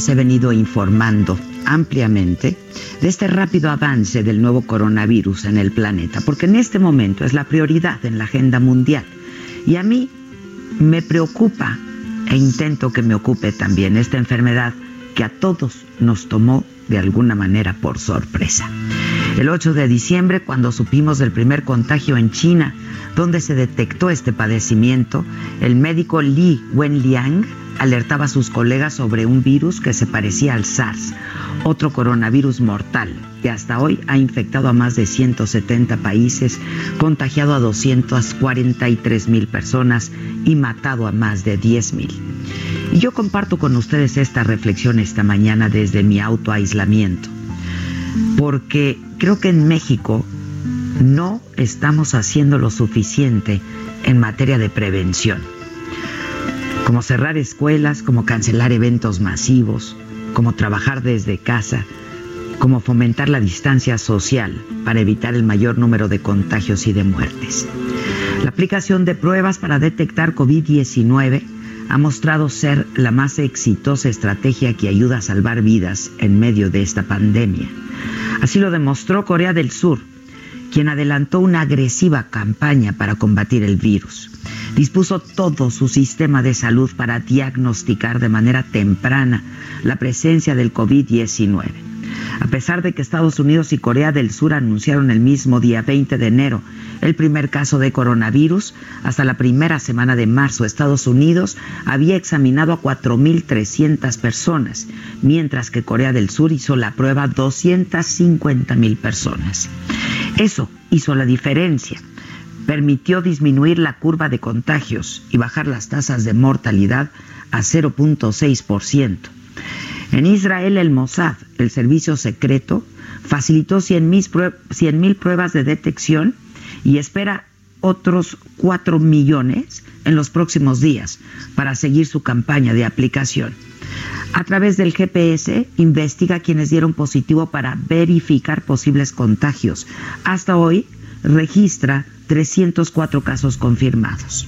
Les he venido informando ampliamente de este rápido avance del nuevo coronavirus en el planeta, porque en este momento es la prioridad en la agenda mundial. Y a mí me preocupa e intento que me ocupe también esta enfermedad que a todos nos tomó de alguna manera por sorpresa. El 8 de diciembre, cuando supimos del primer contagio en China, donde se detectó este padecimiento, el médico Li Wenliang alertaba a sus colegas sobre un virus que se parecía al SARS, otro coronavirus mortal, que hasta hoy ha infectado a más de 170 países, contagiado a 243 mil personas y matado a más de 10 mil. Y yo comparto con ustedes esta reflexión esta mañana desde mi autoaislamiento, porque creo que en México no estamos haciendo lo suficiente en materia de prevención como cerrar escuelas, como cancelar eventos masivos, como trabajar desde casa, como fomentar la distancia social para evitar el mayor número de contagios y de muertes. La aplicación de pruebas para detectar COVID-19 ha mostrado ser la más exitosa estrategia que ayuda a salvar vidas en medio de esta pandemia. Así lo demostró Corea del Sur, quien adelantó una agresiva campaña para combatir el virus dispuso todo su sistema de salud para diagnosticar de manera temprana la presencia del COVID-19. A pesar de que Estados Unidos y Corea del Sur anunciaron el mismo día 20 de enero el primer caso de coronavirus, hasta la primera semana de marzo Estados Unidos había examinado a 4.300 personas, mientras que Corea del Sur hizo la prueba a 250.000 personas. Eso hizo la diferencia permitió disminuir la curva de contagios y bajar las tasas de mortalidad a 0.6%. En Israel, el Mossad, el servicio secreto, facilitó 100.000 pruebas de detección y espera otros 4 millones en los próximos días para seguir su campaña de aplicación. A través del GPS investiga quienes dieron positivo para verificar posibles contagios. Hasta hoy registra 304 casos confirmados.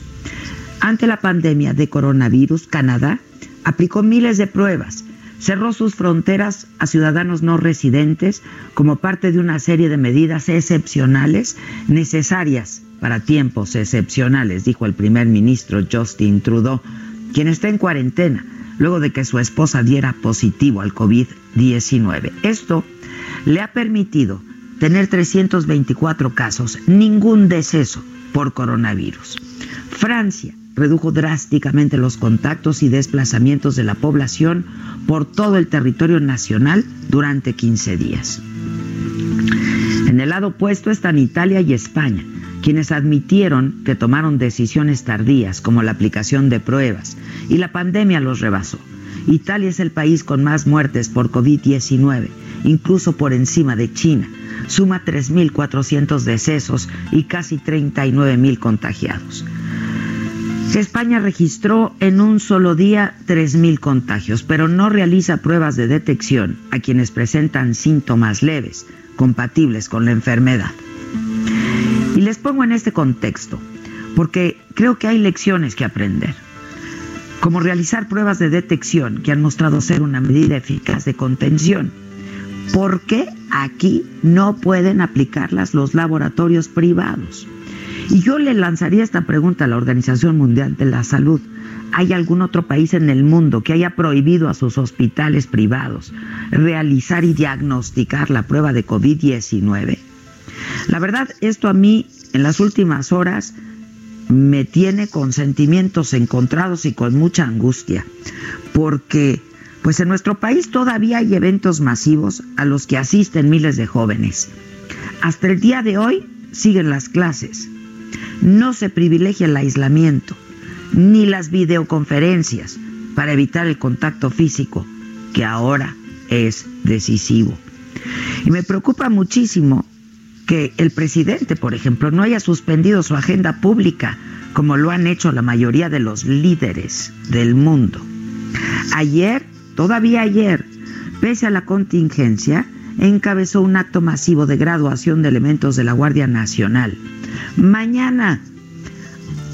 Ante la pandemia de coronavirus, Canadá aplicó miles de pruebas, cerró sus fronteras a ciudadanos no residentes como parte de una serie de medidas excepcionales necesarias para tiempos excepcionales, dijo el primer ministro Justin Trudeau, quien está en cuarentena luego de que su esposa diera positivo al COVID-19. Esto le ha permitido tener 324 casos, ningún deceso por coronavirus. Francia redujo drásticamente los contactos y desplazamientos de la población por todo el territorio nacional durante 15 días. En el lado opuesto están Italia y España, quienes admitieron que tomaron decisiones tardías como la aplicación de pruebas y la pandemia los rebasó. Italia es el país con más muertes por COVID-19, incluso por encima de China, suma 3.400 decesos y casi 39.000 contagiados. España registró en un solo día 3.000 contagios, pero no realiza pruebas de detección a quienes presentan síntomas leves, compatibles con la enfermedad. Y les pongo en este contexto, porque creo que hay lecciones que aprender, como realizar pruebas de detección que han mostrado ser una medida eficaz de contención ¿Por qué aquí no pueden aplicarlas los laboratorios privados? Y yo le lanzaría esta pregunta a la Organización Mundial de la Salud. ¿Hay algún otro país en el mundo que haya prohibido a sus hospitales privados realizar y diagnosticar la prueba de COVID-19? La verdad, esto a mí en las últimas horas me tiene con sentimientos encontrados y con mucha angustia, porque pues en nuestro país todavía hay eventos masivos a los que asisten miles de jóvenes. Hasta el día de hoy siguen las clases. No se privilegia el aislamiento ni las videoconferencias para evitar el contacto físico que ahora es decisivo. Y me preocupa muchísimo que el presidente, por ejemplo, no haya suspendido su agenda pública como lo han hecho la mayoría de los líderes del mundo. Ayer, todavía ayer, pese a la contingencia, encabezó un acto masivo de graduación de elementos de la Guardia Nacional. Mañana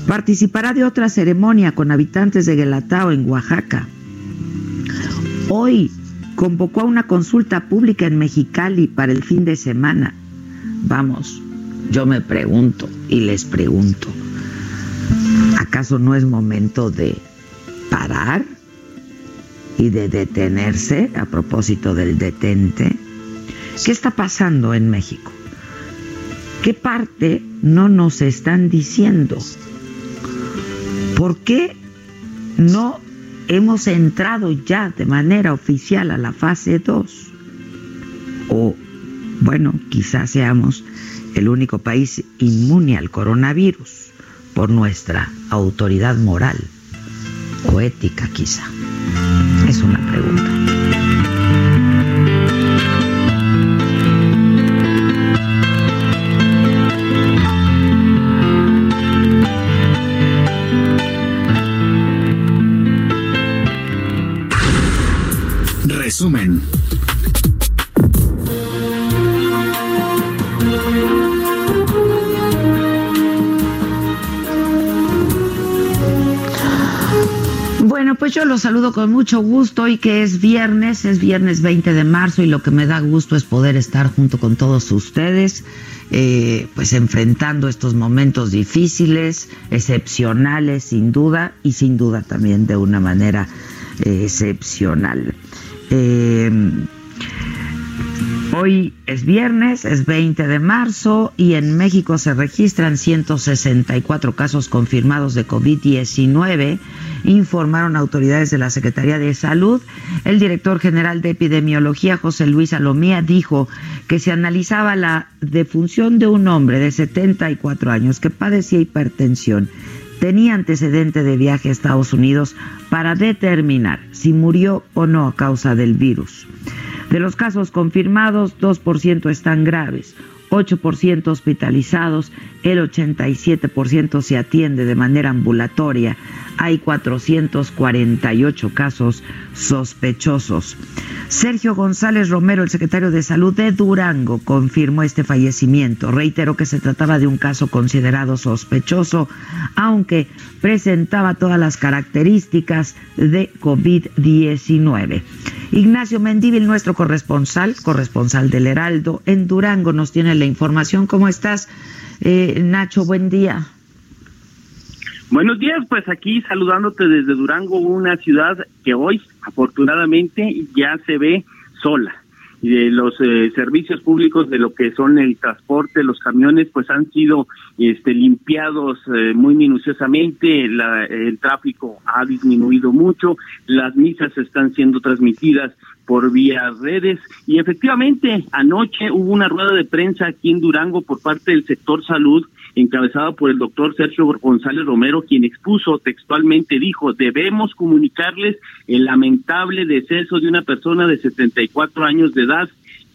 participará de otra ceremonia con habitantes de Guelatao en Oaxaca. Hoy convocó a una consulta pública en Mexicali para el fin de semana. Vamos, yo me pregunto y les pregunto, ¿acaso no es momento de parar y de detenerse a propósito del detente? ¿Qué está pasando en México? ¿Qué parte no nos están diciendo? ¿Por qué no hemos entrado ya de manera oficial a la fase 2? O, bueno, quizás seamos el único país inmune al coronavirus por nuestra autoridad moral o ética quizá. Es una pregunta. Pues yo los saludo con mucho gusto y que es viernes, es viernes 20 de marzo y lo que me da gusto es poder estar junto con todos ustedes, eh, pues enfrentando estos momentos difíciles, excepcionales sin duda y sin duda también de una manera eh, excepcional. Eh, hoy es viernes, es 20 de marzo y en México se registran 164 casos confirmados de COVID-19, informaron autoridades de la Secretaría de Salud. El director general de epidemiología, José Luis Alomía, dijo que se analizaba la defunción de un hombre de 74 años que padecía hipertensión tenía antecedente de viaje a Estados Unidos para determinar si murió o no a causa del virus. De los casos confirmados, 2% están graves, 8% hospitalizados, el 87% se atiende de manera ambulatoria. Hay 448 casos sospechosos. Sergio González Romero, el secretario de Salud de Durango, confirmó este fallecimiento. Reiteró que se trataba de un caso considerado sospechoso, aunque presentaba todas las características de COVID-19. Ignacio Mendívil, nuestro corresponsal, corresponsal del Heraldo en Durango, nos tiene la información. ¿Cómo estás, eh, Nacho? Buen día. Buenos días, pues aquí saludándote desde Durango, una ciudad que hoy afortunadamente ya se ve sola. De los eh, servicios públicos de lo que son el transporte, los camiones, pues han sido este, limpiados eh, muy minuciosamente, el tráfico ha disminuido mucho, las misas están siendo transmitidas por vía redes y efectivamente anoche hubo una rueda de prensa aquí en Durango por parte del sector salud encabezada por el doctor Sergio González Romero, quien expuso textualmente, dijo, debemos comunicarles el lamentable deceso de una persona de 74 años de edad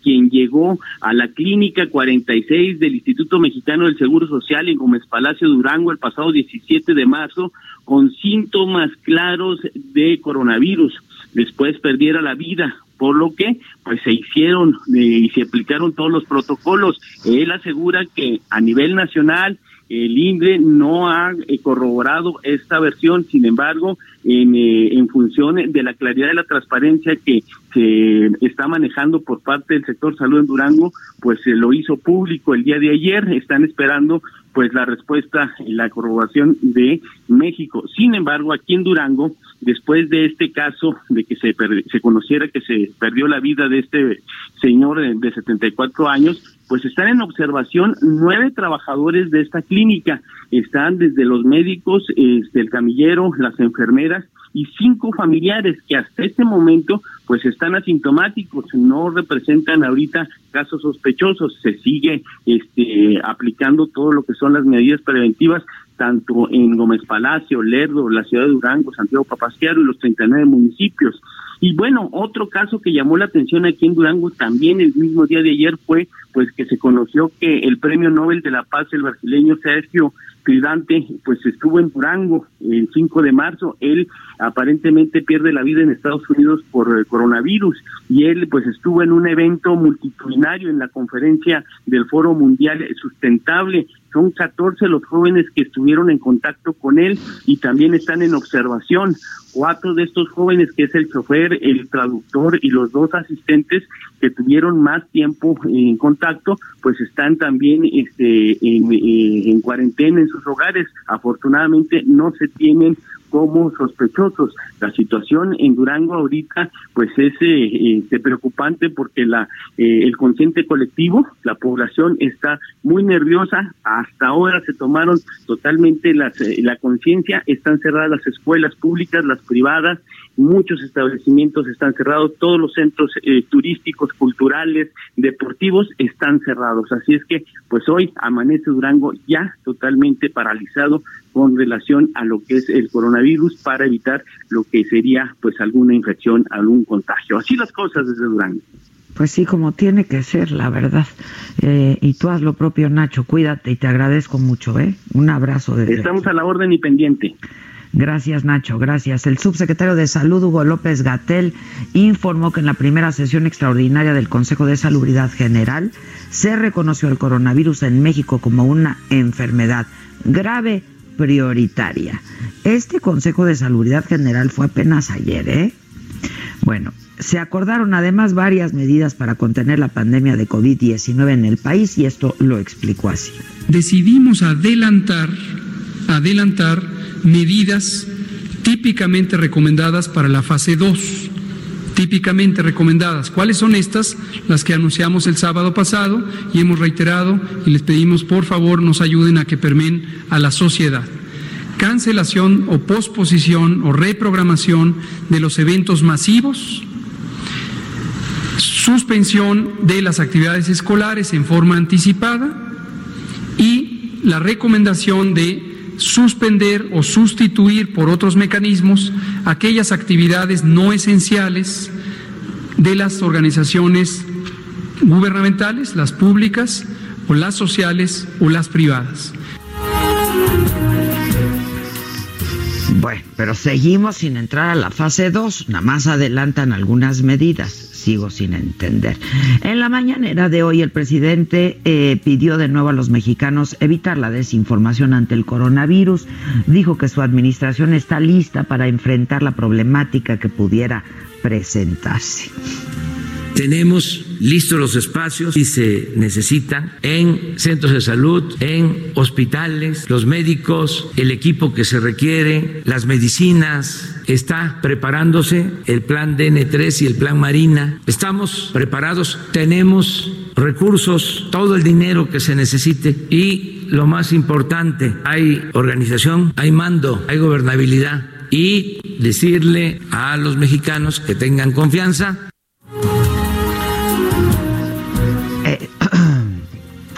quien llegó a la clínica 46 del Instituto Mexicano del Seguro Social en Gómez Palacio Durango el pasado 17 de marzo con síntomas claros de coronavirus. Después perdiera la vida por lo que pues se hicieron eh, y se aplicaron todos los protocolos. Él asegura que a nivel nacional el INDRE no ha eh, corroborado esta versión, sin embargo, en, eh, en función de la claridad y la transparencia que se está manejando por parte del sector salud en Durango, pues se lo hizo público el día de ayer, están esperando pues la respuesta y la corroboración de México. Sin embargo, aquí en Durango, después de este caso de que se, se conociera que se perdió la vida de este señor de, de 74 años, pues están en observación nueve trabajadores de esta clínica. Están desde los médicos, este, el camillero, las enfermeras y cinco familiares que hasta este momento pues están asintomáticos, no representan ahorita casos sospechosos, se sigue este aplicando todo lo que son las medidas preventivas tanto en Gómez Palacio, Lerdo, la ciudad de Durango, Santiago Papasquiaro y los 39 municipios. Y bueno, otro caso que llamó la atención aquí en Durango también el mismo día de ayer fue pues que se conoció que el Premio Nobel de la Paz, el brasileño Sergio Tridante, pues estuvo en Durango el 5 de marzo. Él aparentemente pierde la vida en Estados Unidos por el coronavirus y él pues estuvo en un evento multitudinario en la conferencia del Foro Mundial Sustentable. Son 14 los jóvenes que estuvieron en contacto con él y también están en observación. Cuatro de estos jóvenes, que es el chofer, el traductor y los dos asistentes que tuvieron más tiempo en contacto, pues están también este, en, eh, en cuarentena en sus hogares. Afortunadamente no se tienen como sospechosos. La situación en Durango ahorita pues es eh, este, preocupante porque la eh, el consciente colectivo, la población está muy nerviosa. Hasta ahora se tomaron totalmente las, eh, la conciencia, están cerradas las escuelas públicas, las privadas, muchos establecimientos están cerrados, todos los centros turísticos, culturales, deportivos están cerrados. Así es que, pues hoy amanece Durango ya totalmente paralizado con relación a lo que es el coronavirus para evitar lo que sería pues alguna infección, algún contagio. Así las cosas desde Durango. Pues sí, como tiene que ser, la verdad. Eh, y tú haz lo propio, Nacho. Cuídate y te agradezco mucho, ¿eh? Un abrazo. Desde... Estamos a la orden y pendiente. Gracias, Nacho, gracias. El subsecretario de Salud, Hugo López Gatel, informó que en la primera sesión extraordinaria del Consejo de Salubridad General se reconoció el coronavirus en México como una enfermedad grave prioritaria. Este Consejo de Salubridad General fue apenas ayer, ¿eh? Bueno, se acordaron además varias medidas para contener la pandemia de COVID-19 en el país y esto lo explicó así. Decidimos adelantar, adelantar medidas típicamente recomendadas para la fase 2 típicamente recomendadas. ¿Cuáles son estas? Las que anunciamos el sábado pasado y hemos reiterado y les pedimos por favor nos ayuden a que permeen a la sociedad. Cancelación o posposición o reprogramación de los eventos masivos, suspensión de las actividades escolares en forma anticipada y la recomendación de suspender o sustituir por otros mecanismos aquellas actividades no esenciales de las organizaciones gubernamentales, las públicas o las sociales o las privadas. Bueno, pero seguimos sin entrar a la fase 2, nada más adelantan algunas medidas sigo sin entender. En la mañanera de hoy el presidente eh, pidió de nuevo a los mexicanos evitar la desinformación ante el coronavirus. Dijo que su administración está lista para enfrentar la problemática que pudiera presentarse. Tenemos listos los espacios si se necesitan en centros de salud, en hospitales, los médicos, el equipo que se requiere, las medicinas. Está preparándose el plan DN3 y el plan Marina. Estamos preparados, tenemos recursos, todo el dinero que se necesite y lo más importante, hay organización, hay mando, hay gobernabilidad y decirle a los mexicanos que tengan confianza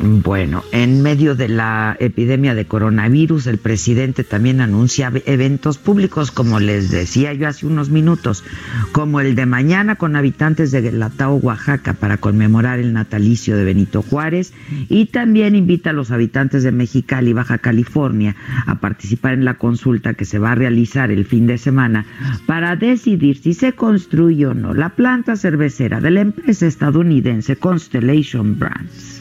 Bueno, en medio de la epidemia de coronavirus, el presidente también anuncia eventos públicos, como les decía yo hace unos minutos, como el de mañana con habitantes de Guelatao, Oaxaca, para conmemorar el natalicio de Benito Juárez, y también invita a los habitantes de Mexicali, Baja California, a participar en la consulta que se va a realizar el fin de semana para decidir si se construye o no la planta cervecera de la empresa estadounidense Constellation Brands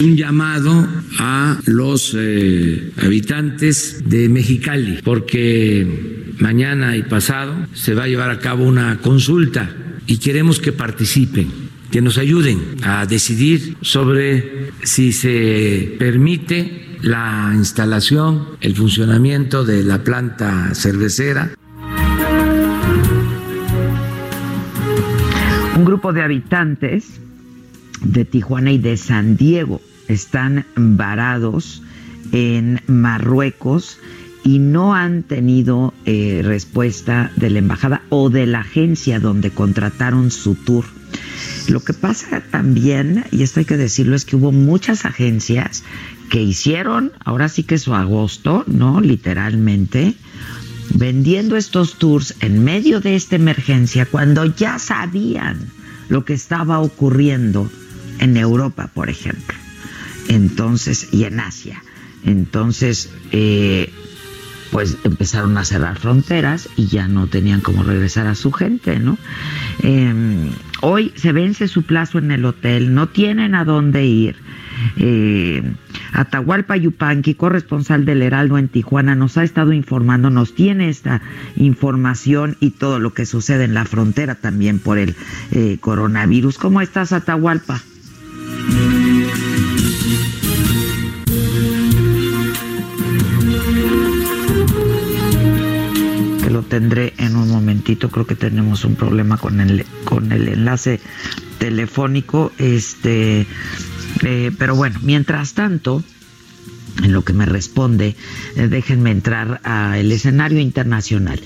un llamado a los eh, habitantes de Mexicali, porque mañana y pasado se va a llevar a cabo una consulta y queremos que participen, que nos ayuden a decidir sobre si se permite la instalación, el funcionamiento de la planta cervecera. Un grupo de habitantes de Tijuana y de San Diego están varados en Marruecos y no han tenido eh, respuesta de la embajada o de la agencia donde contrataron su tour. Lo que pasa también, y esto hay que decirlo, es que hubo muchas agencias que hicieron, ahora sí que su agosto, ¿no? Literalmente, vendiendo estos tours en medio de esta emergencia cuando ya sabían lo que estaba ocurriendo en Europa, por ejemplo. Entonces, y en Asia. Entonces, eh, pues empezaron a cerrar fronteras y ya no tenían cómo regresar a su gente, ¿no? Em, hoy se vence su plazo en el hotel, no tienen a dónde ir. Eh, Atahualpa Yupanqui, corresponsal del Heraldo en Tijuana, nos ha estado informando, nos tiene esta información y todo lo que sucede en la frontera también por el eh, coronavirus. ¿Cómo estás, Atahualpa? Tendré en un momentito. Creo que tenemos un problema con el, con el enlace telefónico. Este, eh, pero bueno, mientras tanto, en lo que me responde, eh, déjenme entrar al escenario internacional.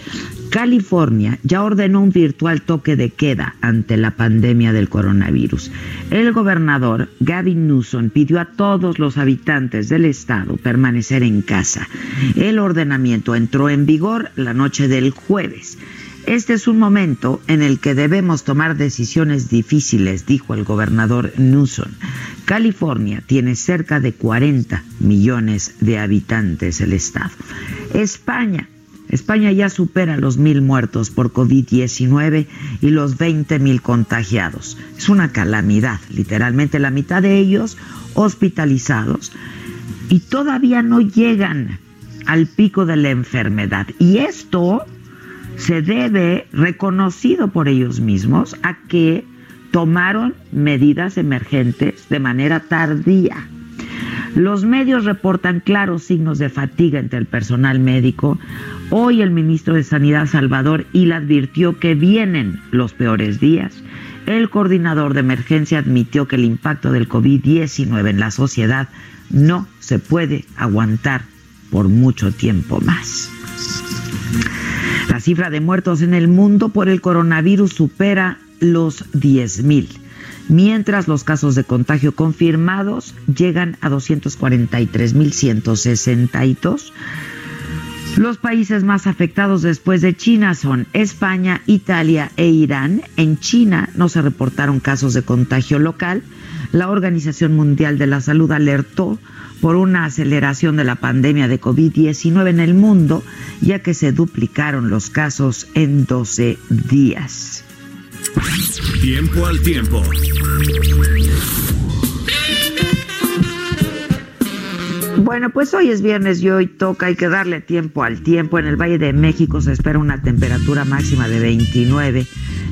California ya ordenó un virtual toque de queda ante la pandemia del coronavirus. El gobernador Gavin Newsom pidió a todos los habitantes del estado permanecer en casa. El ordenamiento entró en vigor la noche del jueves. Este es un momento en el que debemos tomar decisiones difíciles, dijo el gobernador Newsom. California tiene cerca de 40 millones de habitantes el estado. España España ya supera los mil muertos por COVID-19 y los 20 mil contagiados. Es una calamidad, literalmente la mitad de ellos hospitalizados y todavía no llegan al pico de la enfermedad. Y esto se debe, reconocido por ellos mismos, a que tomaron medidas emergentes de manera tardía. Los medios reportan claros signos de fatiga entre el personal médico. Hoy el ministro de Sanidad Salvador Ila advirtió que vienen los peores días. El coordinador de emergencia admitió que el impacto del COVID-19 en la sociedad no se puede aguantar por mucho tiempo más. La cifra de muertos en el mundo por el coronavirus supera los 10.000 mientras los casos de contagio confirmados llegan a 243.162. Los países más afectados después de China son España, Italia e Irán. En China no se reportaron casos de contagio local. La Organización Mundial de la Salud alertó por una aceleración de la pandemia de COVID-19 en el mundo, ya que se duplicaron los casos en 12 días. Tiempo al tiempo. Bueno, pues hoy es viernes y hoy toca, hay que darle tiempo al tiempo. En el Valle de México se espera una temperatura máxima de 29,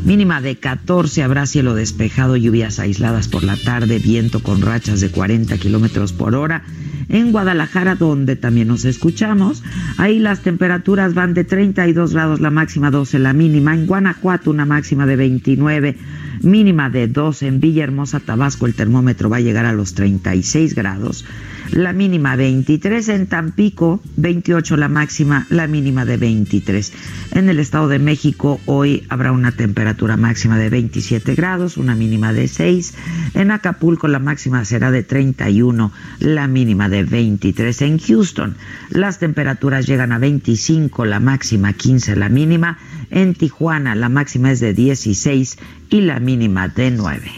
mínima de 14. Habrá cielo despejado, lluvias aisladas por la tarde, viento con rachas de 40 kilómetros por hora en Guadalajara, donde también nos escuchamos. Ahí las temperaturas van de 32 grados la máxima, 12 la mínima. En Guanajuato una máxima de 29, mínima de 12. En Villahermosa, Tabasco, el termómetro va a llegar a los 36 grados la mínima 23, en Tampico 28 la máxima, la mínima de 23. En el Estado de México hoy habrá una temperatura máxima de 27 grados, una mínima de 6. En Acapulco la máxima será de 31, la mínima de 23. En Houston las temperaturas llegan a 25, la máxima 15, la mínima. En Tijuana la máxima es de 16 y la mínima de 9.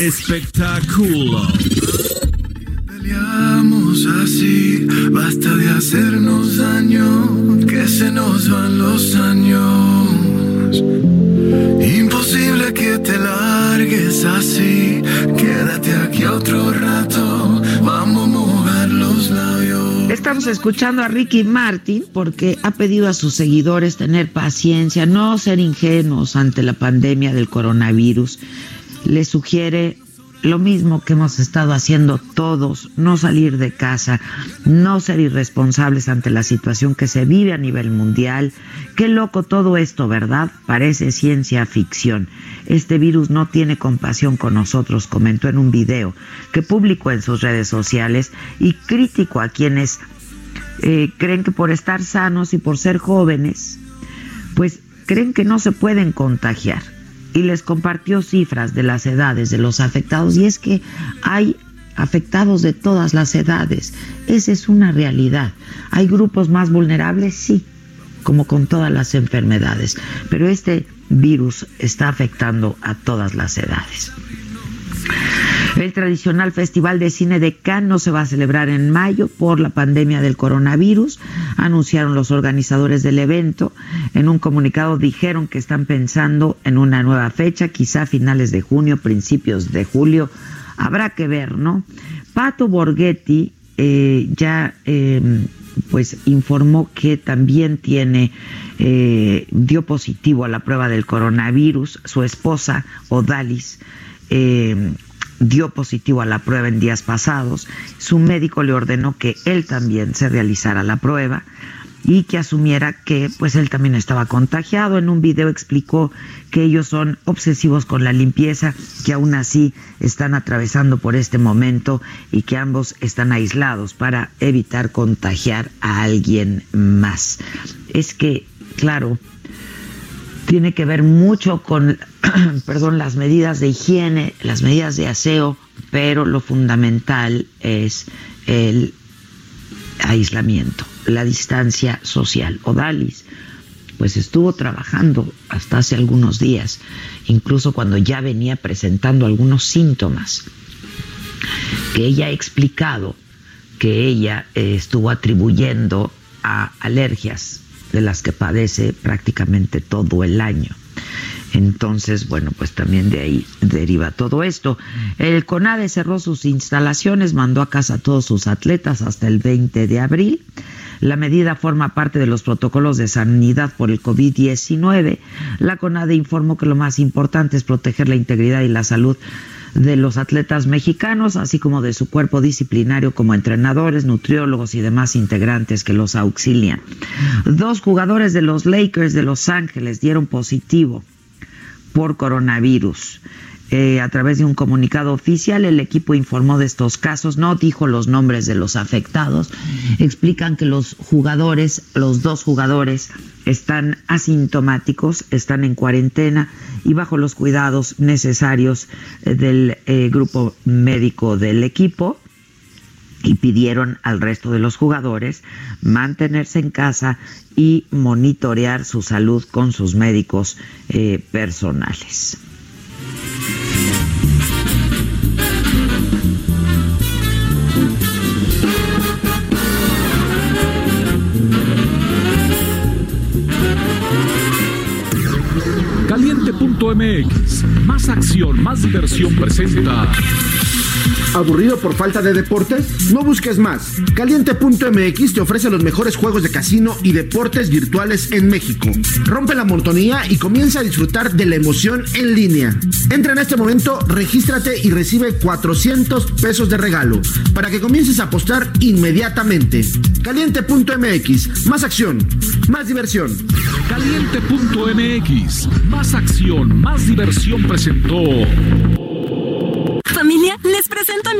Espectáculo así, basta de hacernos daño, que se nos van los años. Imposible que te largues así, quédate aquí otro rato, vamos a mojar los labios. Estamos escuchando a Ricky Martin porque ha pedido a sus seguidores tener paciencia, no ser ingenuos ante la pandemia del coronavirus. Le sugiere lo mismo que hemos estado haciendo todos, no salir de casa, no ser irresponsables ante la situación que se vive a nivel mundial. Qué loco todo esto, ¿verdad? Parece ciencia ficción. Este virus no tiene compasión con nosotros, comentó en un video que publicó en sus redes sociales y crítico a quienes eh, creen que por estar sanos y por ser jóvenes, pues creen que no se pueden contagiar y les compartió cifras de las edades de los afectados y es que hay afectados de todas las edades. Esa es una realidad. ¿Hay grupos más vulnerables? Sí, como con todas las enfermedades. Pero este virus está afectando a todas las edades. El tradicional Festival de Cine de Cannes no se va a celebrar en mayo por la pandemia del coronavirus, anunciaron los organizadores del evento. En un comunicado dijeron que están pensando en una nueva fecha, quizá finales de junio, principios de julio. Habrá que ver, ¿no? Pato Borghetti eh, ya em, pues informó que también tiene eh, dio positivo a la prueba del coronavirus. Su esposa Odalis eh, dio positivo a la prueba en días pasados. Su médico le ordenó que él también se realizara la prueba y que asumiera que pues él también estaba contagiado. En un video explicó que ellos son obsesivos con la limpieza, que aún así están atravesando por este momento y que ambos están aislados para evitar contagiar a alguien más. Es que, claro, tiene que ver mucho con, perdón, las medidas de higiene, las medidas de aseo, pero lo fundamental es el aislamiento, la distancia social. Odalis, pues estuvo trabajando hasta hace algunos días, incluso cuando ya venía presentando algunos síntomas, que ella ha explicado que ella eh, estuvo atribuyendo a alergias de las que padece prácticamente todo el año. Entonces, bueno, pues también de ahí deriva todo esto. El CONADE cerró sus instalaciones, mandó a casa a todos sus atletas hasta el 20 de abril. La medida forma parte de los protocolos de sanidad por el COVID-19. La CONADE informó que lo más importante es proteger la integridad y la salud de los atletas mexicanos, así como de su cuerpo disciplinario como entrenadores, nutriólogos y demás integrantes que los auxilian. Dos jugadores de los Lakers de Los Ángeles dieron positivo por coronavirus. Eh, a través de un comunicado oficial, el equipo informó de estos casos, no dijo los nombres de los afectados. Explican que los jugadores, los dos jugadores, están asintomáticos, están en cuarentena y bajo los cuidados necesarios eh, del eh, grupo médico del equipo y pidieron al resto de los jugadores mantenerse en casa y monitorear su salud con sus médicos personales. Caliente.mx, más acción, más diversión presenta. ¿Aburrido por falta de deportes? No busques más. Caliente.mx te ofrece los mejores juegos de casino y deportes virtuales en México. Rompe la monotonía y comienza a disfrutar de la emoción en línea. Entra en este momento, regístrate y recibe 400 pesos de regalo para que comiences a apostar inmediatamente. Caliente.mx, más acción, más diversión. Caliente.mx, más acción, más diversión presentó. Familia, les presento a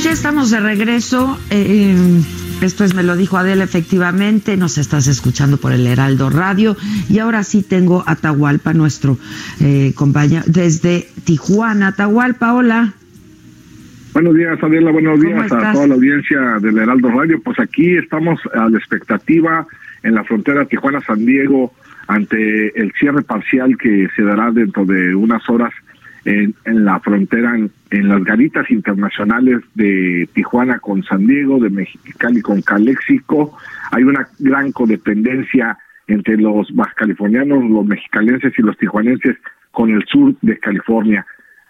Pues ya estamos de regreso. Eh, esto es Me lo dijo Adela, efectivamente. Nos estás escuchando por el Heraldo Radio. Y ahora sí tengo a Atahualpa, nuestro eh, compañero, desde Tijuana. Atahualpa, hola. Buenos días, Adela. Buenos días a toda la audiencia del Heraldo Radio. Pues aquí estamos a la expectativa en la frontera Tijuana-San Diego ante el cierre parcial que se dará dentro de unas horas en, en la frontera, en, las garitas internacionales de Tijuana con San Diego, de Mexicali con Calexico. Hay una gran codependencia entre los californianos, los mexicalenses y los tijuanenses con el sur de California.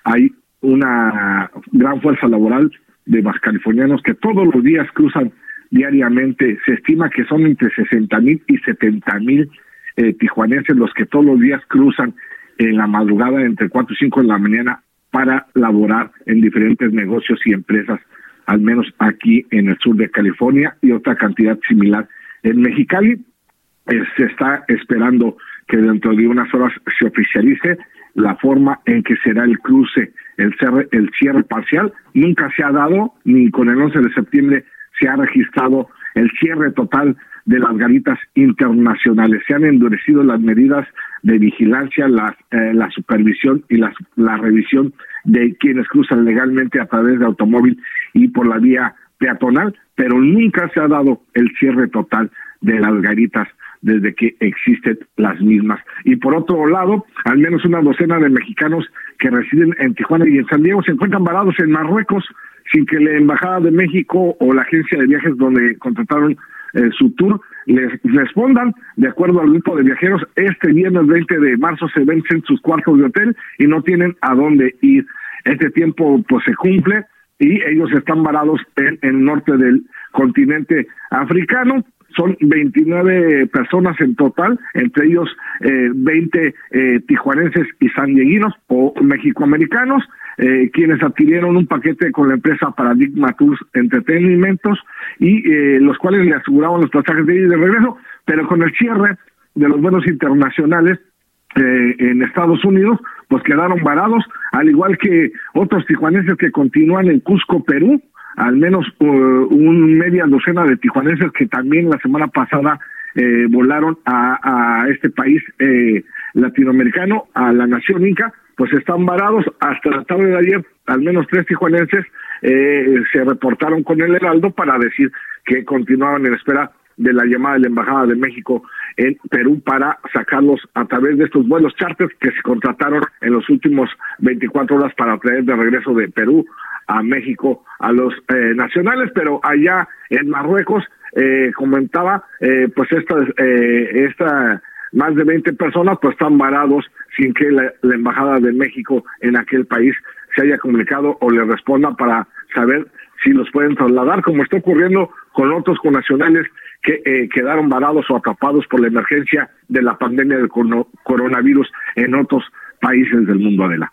Hay una gran fuerza laboral de californianos que todos los días cruzan diariamente. Se estima que son entre 60 mil y 70 mil eh, tijuanenses los que todos los días cruzan en la madrugada entre 4 y 5 de la mañana para laborar en diferentes negocios y empresas, al menos aquí en el sur de California y otra cantidad similar en Mexicali. Eh, se está esperando que dentro de unas horas se oficialice la forma en que será el cruce, el cierre, el cierre parcial. Nunca se ha dado, ni con el 11 de septiembre se ha registrado el cierre total de las garitas internacionales. Se han endurecido las medidas de vigilancia, la, eh, la supervisión y la, la revisión de quienes cruzan legalmente a través de automóvil y por la vía peatonal, pero nunca se ha dado el cierre total de las garitas desde que existen las mismas. Y por otro lado, al menos una docena de mexicanos que residen en Tijuana y en San Diego se encuentran varados en Marruecos sin que la Embajada de México o la agencia de viajes donde contrataron eh, su tour les respondan de acuerdo al grupo de viajeros este viernes 20 de marzo se vencen sus cuartos de hotel y no tienen a dónde ir. Este tiempo pues se cumple y ellos están varados en el norte del continente africano. Son 29 personas en total, entre ellos eh, 20 eh, tijuanenses y sandieguinos o mexicoamericanos, eh, quienes adquirieron un paquete con la empresa Paradigma Tours Entretenimentos y eh, los cuales le aseguraban los pasajes de ida y de regreso, pero con el cierre de los vuelos internacionales eh, en Estados Unidos, pues quedaron varados, al igual que otros tijuanenses que continúan en Cusco, Perú, al menos uh, un media docena de tijuanenses que también la semana pasada eh, volaron a, a, este país eh, latinoamericano, a la nación inca, pues están varados. Hasta la tarde de ayer, al menos tres tijuanenses eh, se reportaron con el Heraldo para decir que continuaban en espera de la llamada de la Embajada de México en Perú para sacarlos a través de estos vuelos charters que se contrataron en los últimos 24 horas para traer de regreso de Perú a México a los eh, nacionales, pero allá en Marruecos eh, comentaba, eh, pues esta, eh, esta más de 20 personas pues están varados sin que la, la, embajada de México en aquel país se haya comunicado o le responda para saber si los pueden trasladar, como está ocurriendo con otros connacionales que eh, quedaron varados o atrapados por la emergencia de la pandemia del coronavirus en otros países del mundo, Adela.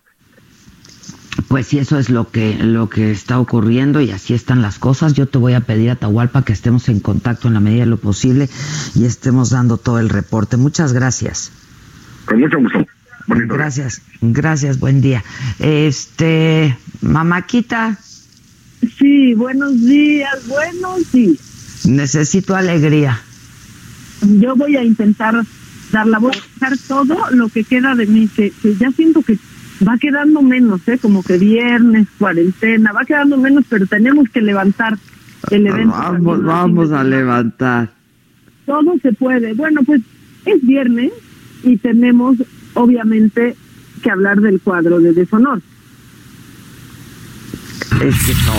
Pues sí, eso es lo que, lo que está ocurriendo y así están las cosas. Yo te voy a pedir a Tahualpa que estemos en contacto en la medida de lo posible y estemos dando todo el reporte. Muchas gracias. Con mucho gusto. Bonito gracias, día. gracias, buen día. Este, Mamáquita. Sí, buenos días, buenos días. Necesito alegría. Yo voy a intentar darla, voy a dejar todo lo que queda de mí, que, que ya siento que va quedando menos, ¿eh? Como que viernes, cuarentena, va quedando menos, pero tenemos que levantar el evento. Vamos, vamos a levantar. Todo se puede. Bueno, pues es viernes y tenemos, obviamente, que hablar del cuadro de deshonor. Es que no.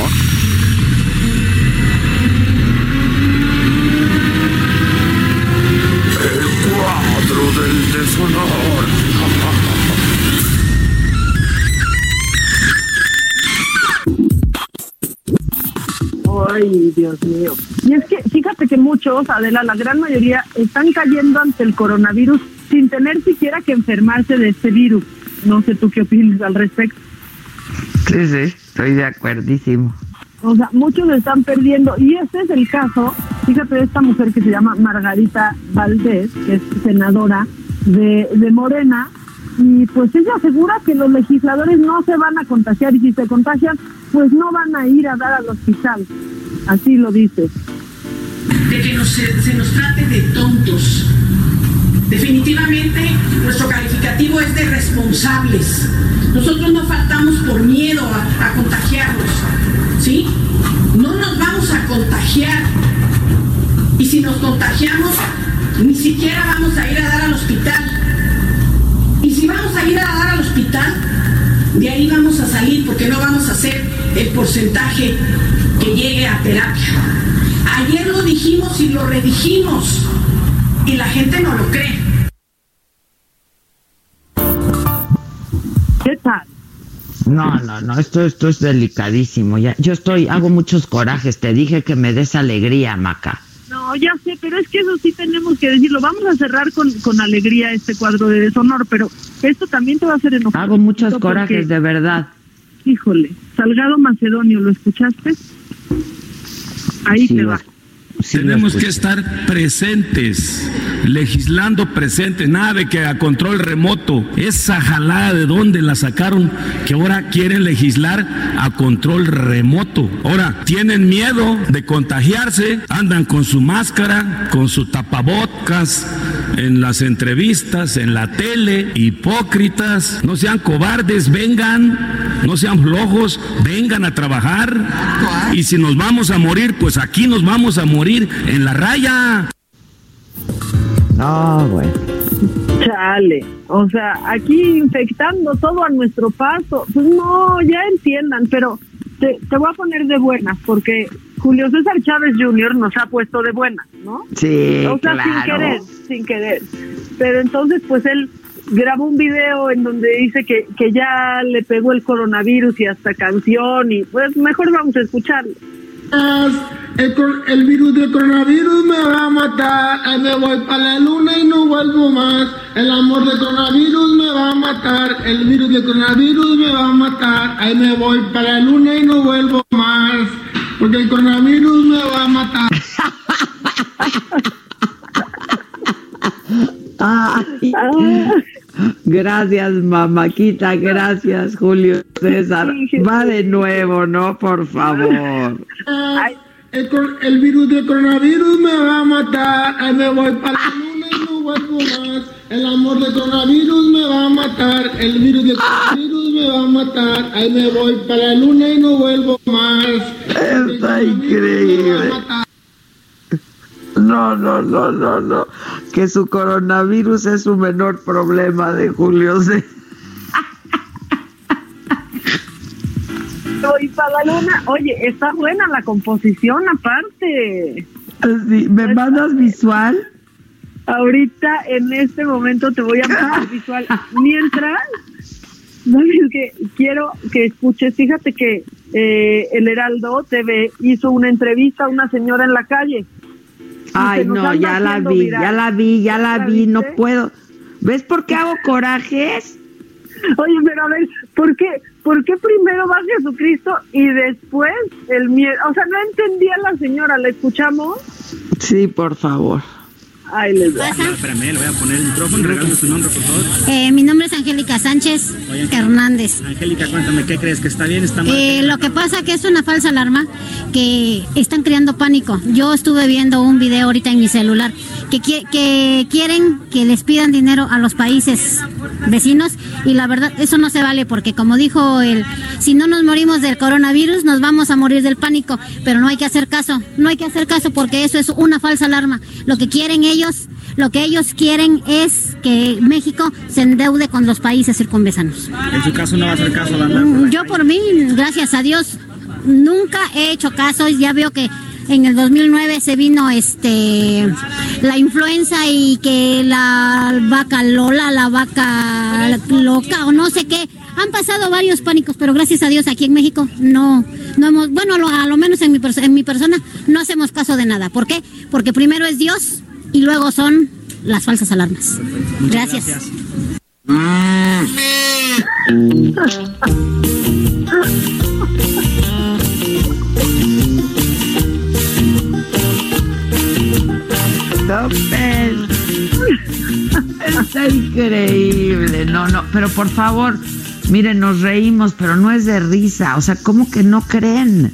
El cuadro del deshonor. Ay, Dios mío. Y es que fíjate que muchos, Adela, la gran mayoría, están cayendo ante el coronavirus sin tener siquiera que enfermarse de este virus. No sé tú qué opinas al respecto. Sí, sí, estoy de acuerdísimo. O sea, muchos están perdiendo. Y este es el caso, fíjate, de esta mujer que se llama Margarita Valdés, que es senadora de, de Morena, y pues ella asegura que los legisladores no se van a contagiar y si se contagian, pues no van a ir a dar al hospital. Así lo dice. De que nos, se, se nos trate de tontos. Definitivamente nuestro calificativo es de responsables. Nosotros no faltamos por miedo a, contagiarnos. ¿Sí? No nos vamos a contagiar. Y si nos contagiamos, ni siquiera vamos a ir a dar al hospital. Y si vamos a ir a dar al hospital, de ahí vamos a salir porque no vamos a hacer el porcentaje que llegue a terapia. Ayer lo dijimos y lo redijimos y la gente no lo cree. ¿Qué tal? No, no, no, esto, esto es delicadísimo. Ya, yo estoy, hago muchos corajes. Te dije que me des alegría, Maca. No, ya sé, pero es que eso sí tenemos que decirlo. Vamos a cerrar con, con alegría este cuadro de deshonor, pero esto también te va a hacer enojar. Hago muchos corajes, de verdad. Híjole, Salgado Macedonio, ¿lo escuchaste? Ahí te va. Tenemos que estar presentes, legislando presentes, nada de que a control remoto. Esa jalada de dónde la sacaron que ahora quieren legislar a control remoto. Ahora tienen miedo de contagiarse, andan con su máscara, con su tapabocas en las entrevistas, en la tele, hipócritas. No sean cobardes, vengan, no sean flojos, vengan a trabajar. Y si nos vamos a morir, pues aquí nos vamos a morir en la raya. No, bueno. Chale, o sea, aquí infectando todo a nuestro paso. Pues no, ya entiendan, pero te, voy a poner de buenas, porque Julio César Chávez Jr. nos ha puesto de buenas, ¿no? Sí, O sea, sin querer, sin querer. Pero entonces, pues él grabó un video en donde dice que, que ya le pegó el coronavirus y hasta canción, y pues mejor vamos a escucharlo. El, el, virus del coronavirus me va a matar. Ahí me voy para la luna y no vuelvo más. El amor del coronavirus me va a matar. El virus del coronavirus me va a matar. Ahí me voy para la luna y no vuelvo más. Porque el coronavirus me va a matar. Gracias, mamáquita, gracias, Julio César. Va de nuevo, ¿no? Por favor. El, el, virus del coronavirus me va a matar. Ahí me voy para la luna y no vuelvo más. El amor del coronavirus me va a matar. El virus del coronavirus me va a matar. Ahí me voy para la luna y no vuelvo más. Está increíble. No, no, no, no, no. Que su coronavirus es su menor problema de Julio C. La luna. Oye, está buena la composición aparte. ¿Me mandas visual? Ahorita, en este momento, te voy a mandar visual. Mientras, no es que quiero que escuches. Fíjate que eh, el Heraldo TV hizo una entrevista a una señora en la calle. Ay, no, ya la vi, ya la vi, ya la vi, no puedo. ¿Ves por qué hago corajes? Oye, pero a ver, ¿por qué, ¿por qué primero va Jesucristo y después el miedo? O sea, no entendía la señora, ¿la escuchamos? Sí, por favor. Ahí les va. espérame, le voy a poner el micrófono, regálame su nombre, por favor. Eh, mi nombre es Angélica Sánchez Hernández. Angélica, cuéntame, ¿qué crees? ¿Que está bien? ¿Está mal? Eh, lo que pasa que es una falsa alarma que están creando pánico. Yo estuve viendo un video ahorita en mi celular que, que quieren que les pidan dinero a los países vecinos y la verdad eso no se vale porque como dijo él, si no nos morimos del coronavirus nos vamos a morir del pánico, pero no hay que hacer caso, no hay que hacer caso porque eso es una falsa alarma. Lo que quieren ellos, lo que ellos quieren es que México se endeude con los países circunvesanos. En su caso no va a hacer caso, Yo por mí, gracias a Dios, nunca he hecho caso, ya veo que en el 2009 se vino este la influenza y que la vaca Lola, la vaca loca o no sé qué. Han pasado varios pánicos, pero gracias a Dios aquí en México no, no hemos, bueno, a lo, menos en mi, en mi persona no hacemos caso de nada. ¿Por qué? Porque primero es Dios y luego son las falsas alarmas. gracias. gracias. Está increíble. No, no, pero por favor, miren, nos reímos, pero no es de risa. O sea, ¿cómo que no creen?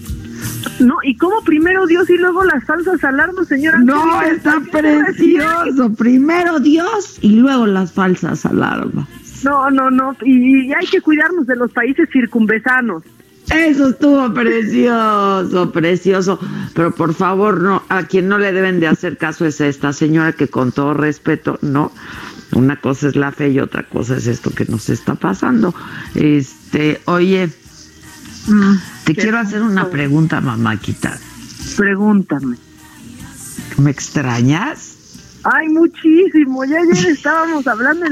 No, ¿y cómo primero Dios y luego las falsas alarmas, señora? No, está precioso. Primero Dios y luego las falsas alarmas. No, no, no. Y, hay que cuidarnos de los países circunvesanos. Eso estuvo precioso, precioso. Pero por favor, no, a quien no le deben de hacer caso es esta señora que con todo respeto, no, una cosa es la fe y otra cosa es esto que nos está pasando. Este, oye, mm, te quiero hacer una pregunta, mamáquita. Pregúntame. ¿Me extrañas? Ay, muchísimo. Ya ayer estábamos hablando.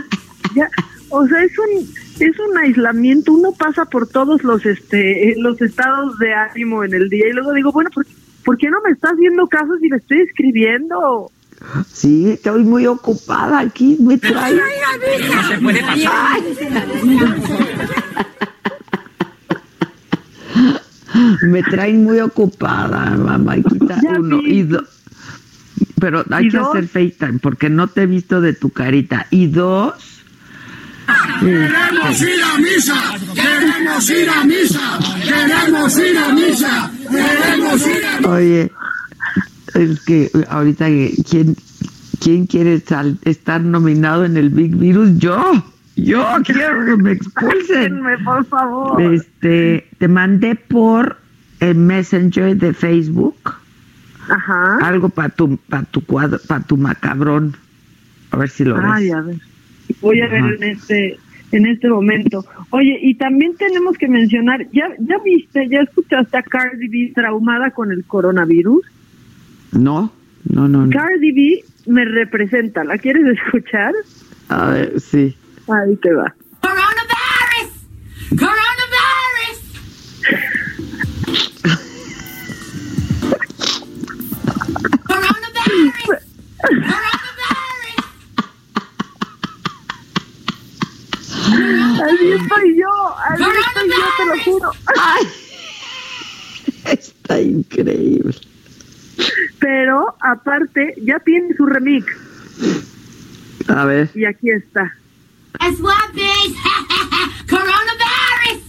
Ya, o sea, es un es un aislamiento, uno pasa por todos los este los estados de ánimo en el día y luego digo, bueno, ¿por, ¿por qué no me estás haciendo caso si le estoy escribiendo? Sí, estoy muy ocupada aquí, me trae. No se puede pasar. Me traen muy ocupada, mamá, uno y dos. Pero hay que hacer FaceTime porque no te he visto de tu carita. Y dos, ¡Queremos ir a misa! ¡Queremos ir a misa! ¡Queremos ir a misa! ¡Queremos ir a misa! Oye, es que ahorita, ¿quién, quién quiere estar nominado en el Big Virus? Yo. Yo quiero que me expulsen. por favor. Este, te mandé por el Messenger de Facebook. Ajá. Algo para tu, para tu cuadro, para tu macabrón. A ver si lo ves. Ay, a ver. Voy a ver en este en este momento. Oye, y también tenemos que mencionar, ¿ya ya viste, ya escuchaste a Cardi B traumada con el coronavirus? No, no, no. no. Cardi B me representa, ¿la quieres escuchar? A ver, sí. Ahí te va. Coronavirus. Coronavirus. Así estoy yo, así estoy yo, te lo juro. Ay, está increíble. Pero aparte, ya tiene su remix. A ver. Y aquí está. This coronavirus.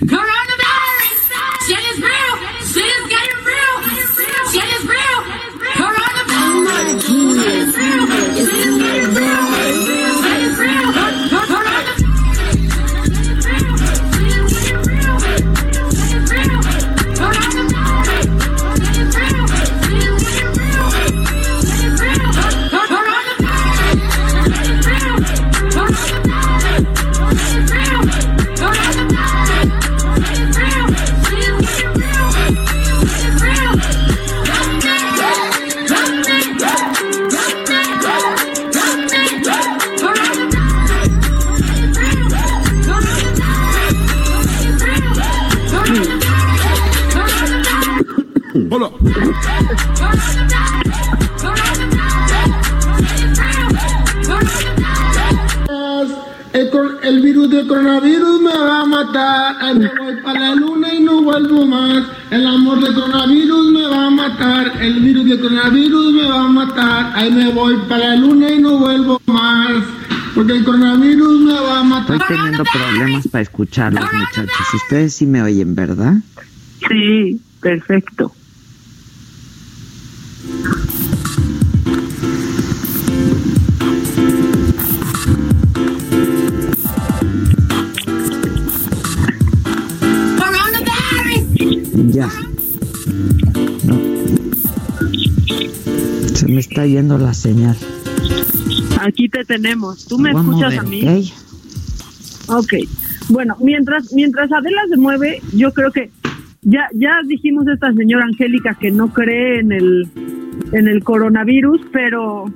Coronavirus. It's yes, yes, yes, Hola. El, cor- el virus del coronavirus me va a matar. Ay, me voy para la luna y no vuelvo más. El amor del coronavirus me va a matar. El virus del coronavirus me va a matar. Ahí me voy para la luna y no vuelvo más. Porque el coronavirus me va a matar. Estoy teniendo problemas para escucharlos, muchachos. Ustedes sí me oyen, ¿verdad? Sí, perfecto. Ya. No. Se me está yendo la señal. Aquí te tenemos. ¿Tú me a escuchas mover, a mí? ¿ok? Ok. Bueno, mientras mientras Adela se mueve, yo creo que ya ya dijimos a esta señora Angélica que no cree en el en el coronavirus, pero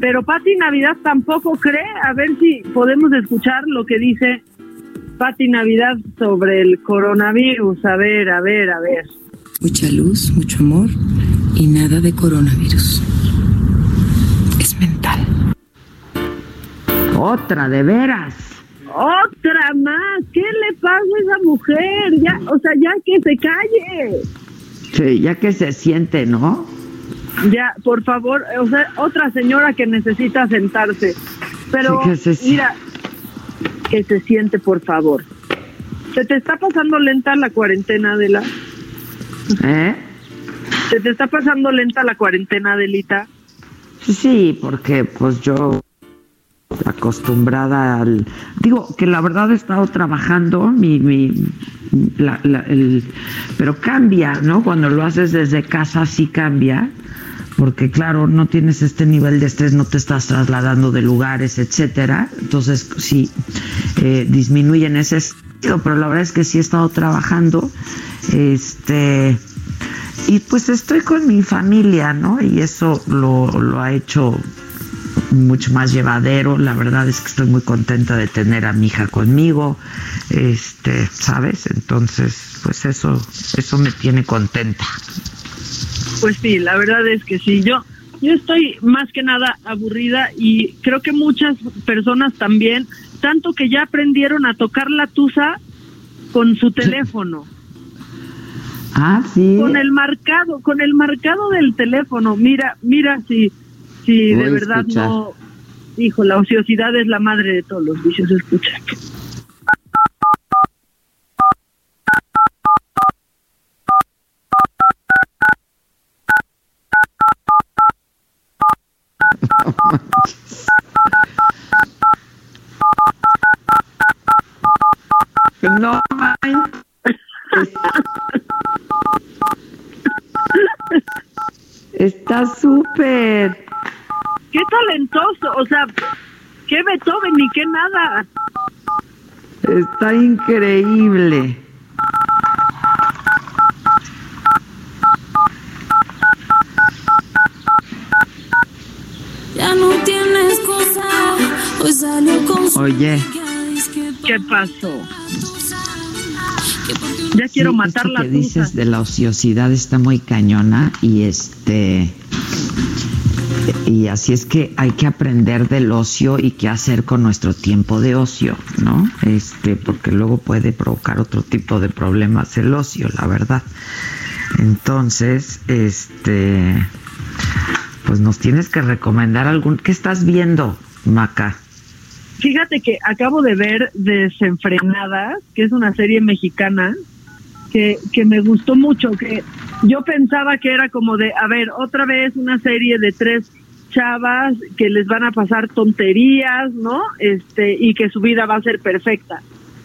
pero Pati Navidad tampoco cree. A ver si podemos escuchar lo que dice Pati Navidad sobre el coronavirus. A ver, a ver, a ver. Mucha luz, mucho amor y nada de coronavirus. Es mental. Otra, de veras. Otra más. ¿Qué le pasa a esa mujer? Ya, o sea, ya que se calle. Sí, ya que se siente, ¿no? Ya, por favor, o sea, otra señora que necesita sentarse. Pero, Sí, que se si- mira, que se siente, por favor. ¿Se te está pasando lenta la cuarentena, Adela? ¿Eh? ¿Se te está pasando lenta la cuarentena, Adelita? Sí, porque pues yo acostumbrada al digo que la verdad he estado trabajando mi, mi la- la- el- pero cambia no cuando lo haces desde casa sí cambia porque claro no tienes este nivel de estrés no te estás trasladando de lugares etcétera entonces sí eh, disminuye ese sentido pero la verdad es que sí he estado trabajando este y pues estoy con mi familia no y eso lo, lo ha hecho mucho más llevadero. La verdad es que estoy muy contenta de tener a mi hija conmigo, este, ¿sabes? Entonces, pues eso, eso me tiene contenta. Pues sí, la verdad es que sí. Yo, yo estoy más que nada aburrida y creo que muchas personas también, tanto que ya aprendieron a tocar la tusa con su teléfono. Ah, sí. Con el marcado, con el marcado del teléfono. Mira, mira si, si de Voy verdad no. Hijo, la ociosidad es la madre de todos los vicios. Escucha. No, Está súper. Qué talentoso, o sea, qué Beethoven ni qué nada. Está increíble. Ya no tienes cosa, hoy salió con Oye. ¿Qué pasó? Ya quiero Sí, matar esto la que dices de la ociosidad está muy cañona y este y así es que hay que aprender del ocio y qué hacer con nuestro tiempo de ocio, ¿no? Este, porque luego puede provocar otro tipo de problemas el ocio, la verdad. Entonces, este pues nos tienes que recomendar algún ¿qué estás viendo, Maca? Fíjate que acabo de ver Desenfrenadas, que es una serie mexicana que, que me gustó mucho, que yo pensaba que era como de, a ver, otra vez una serie de tres chavas que les van a pasar tonterías, ¿no? Este, y que su vida va a ser perfecta.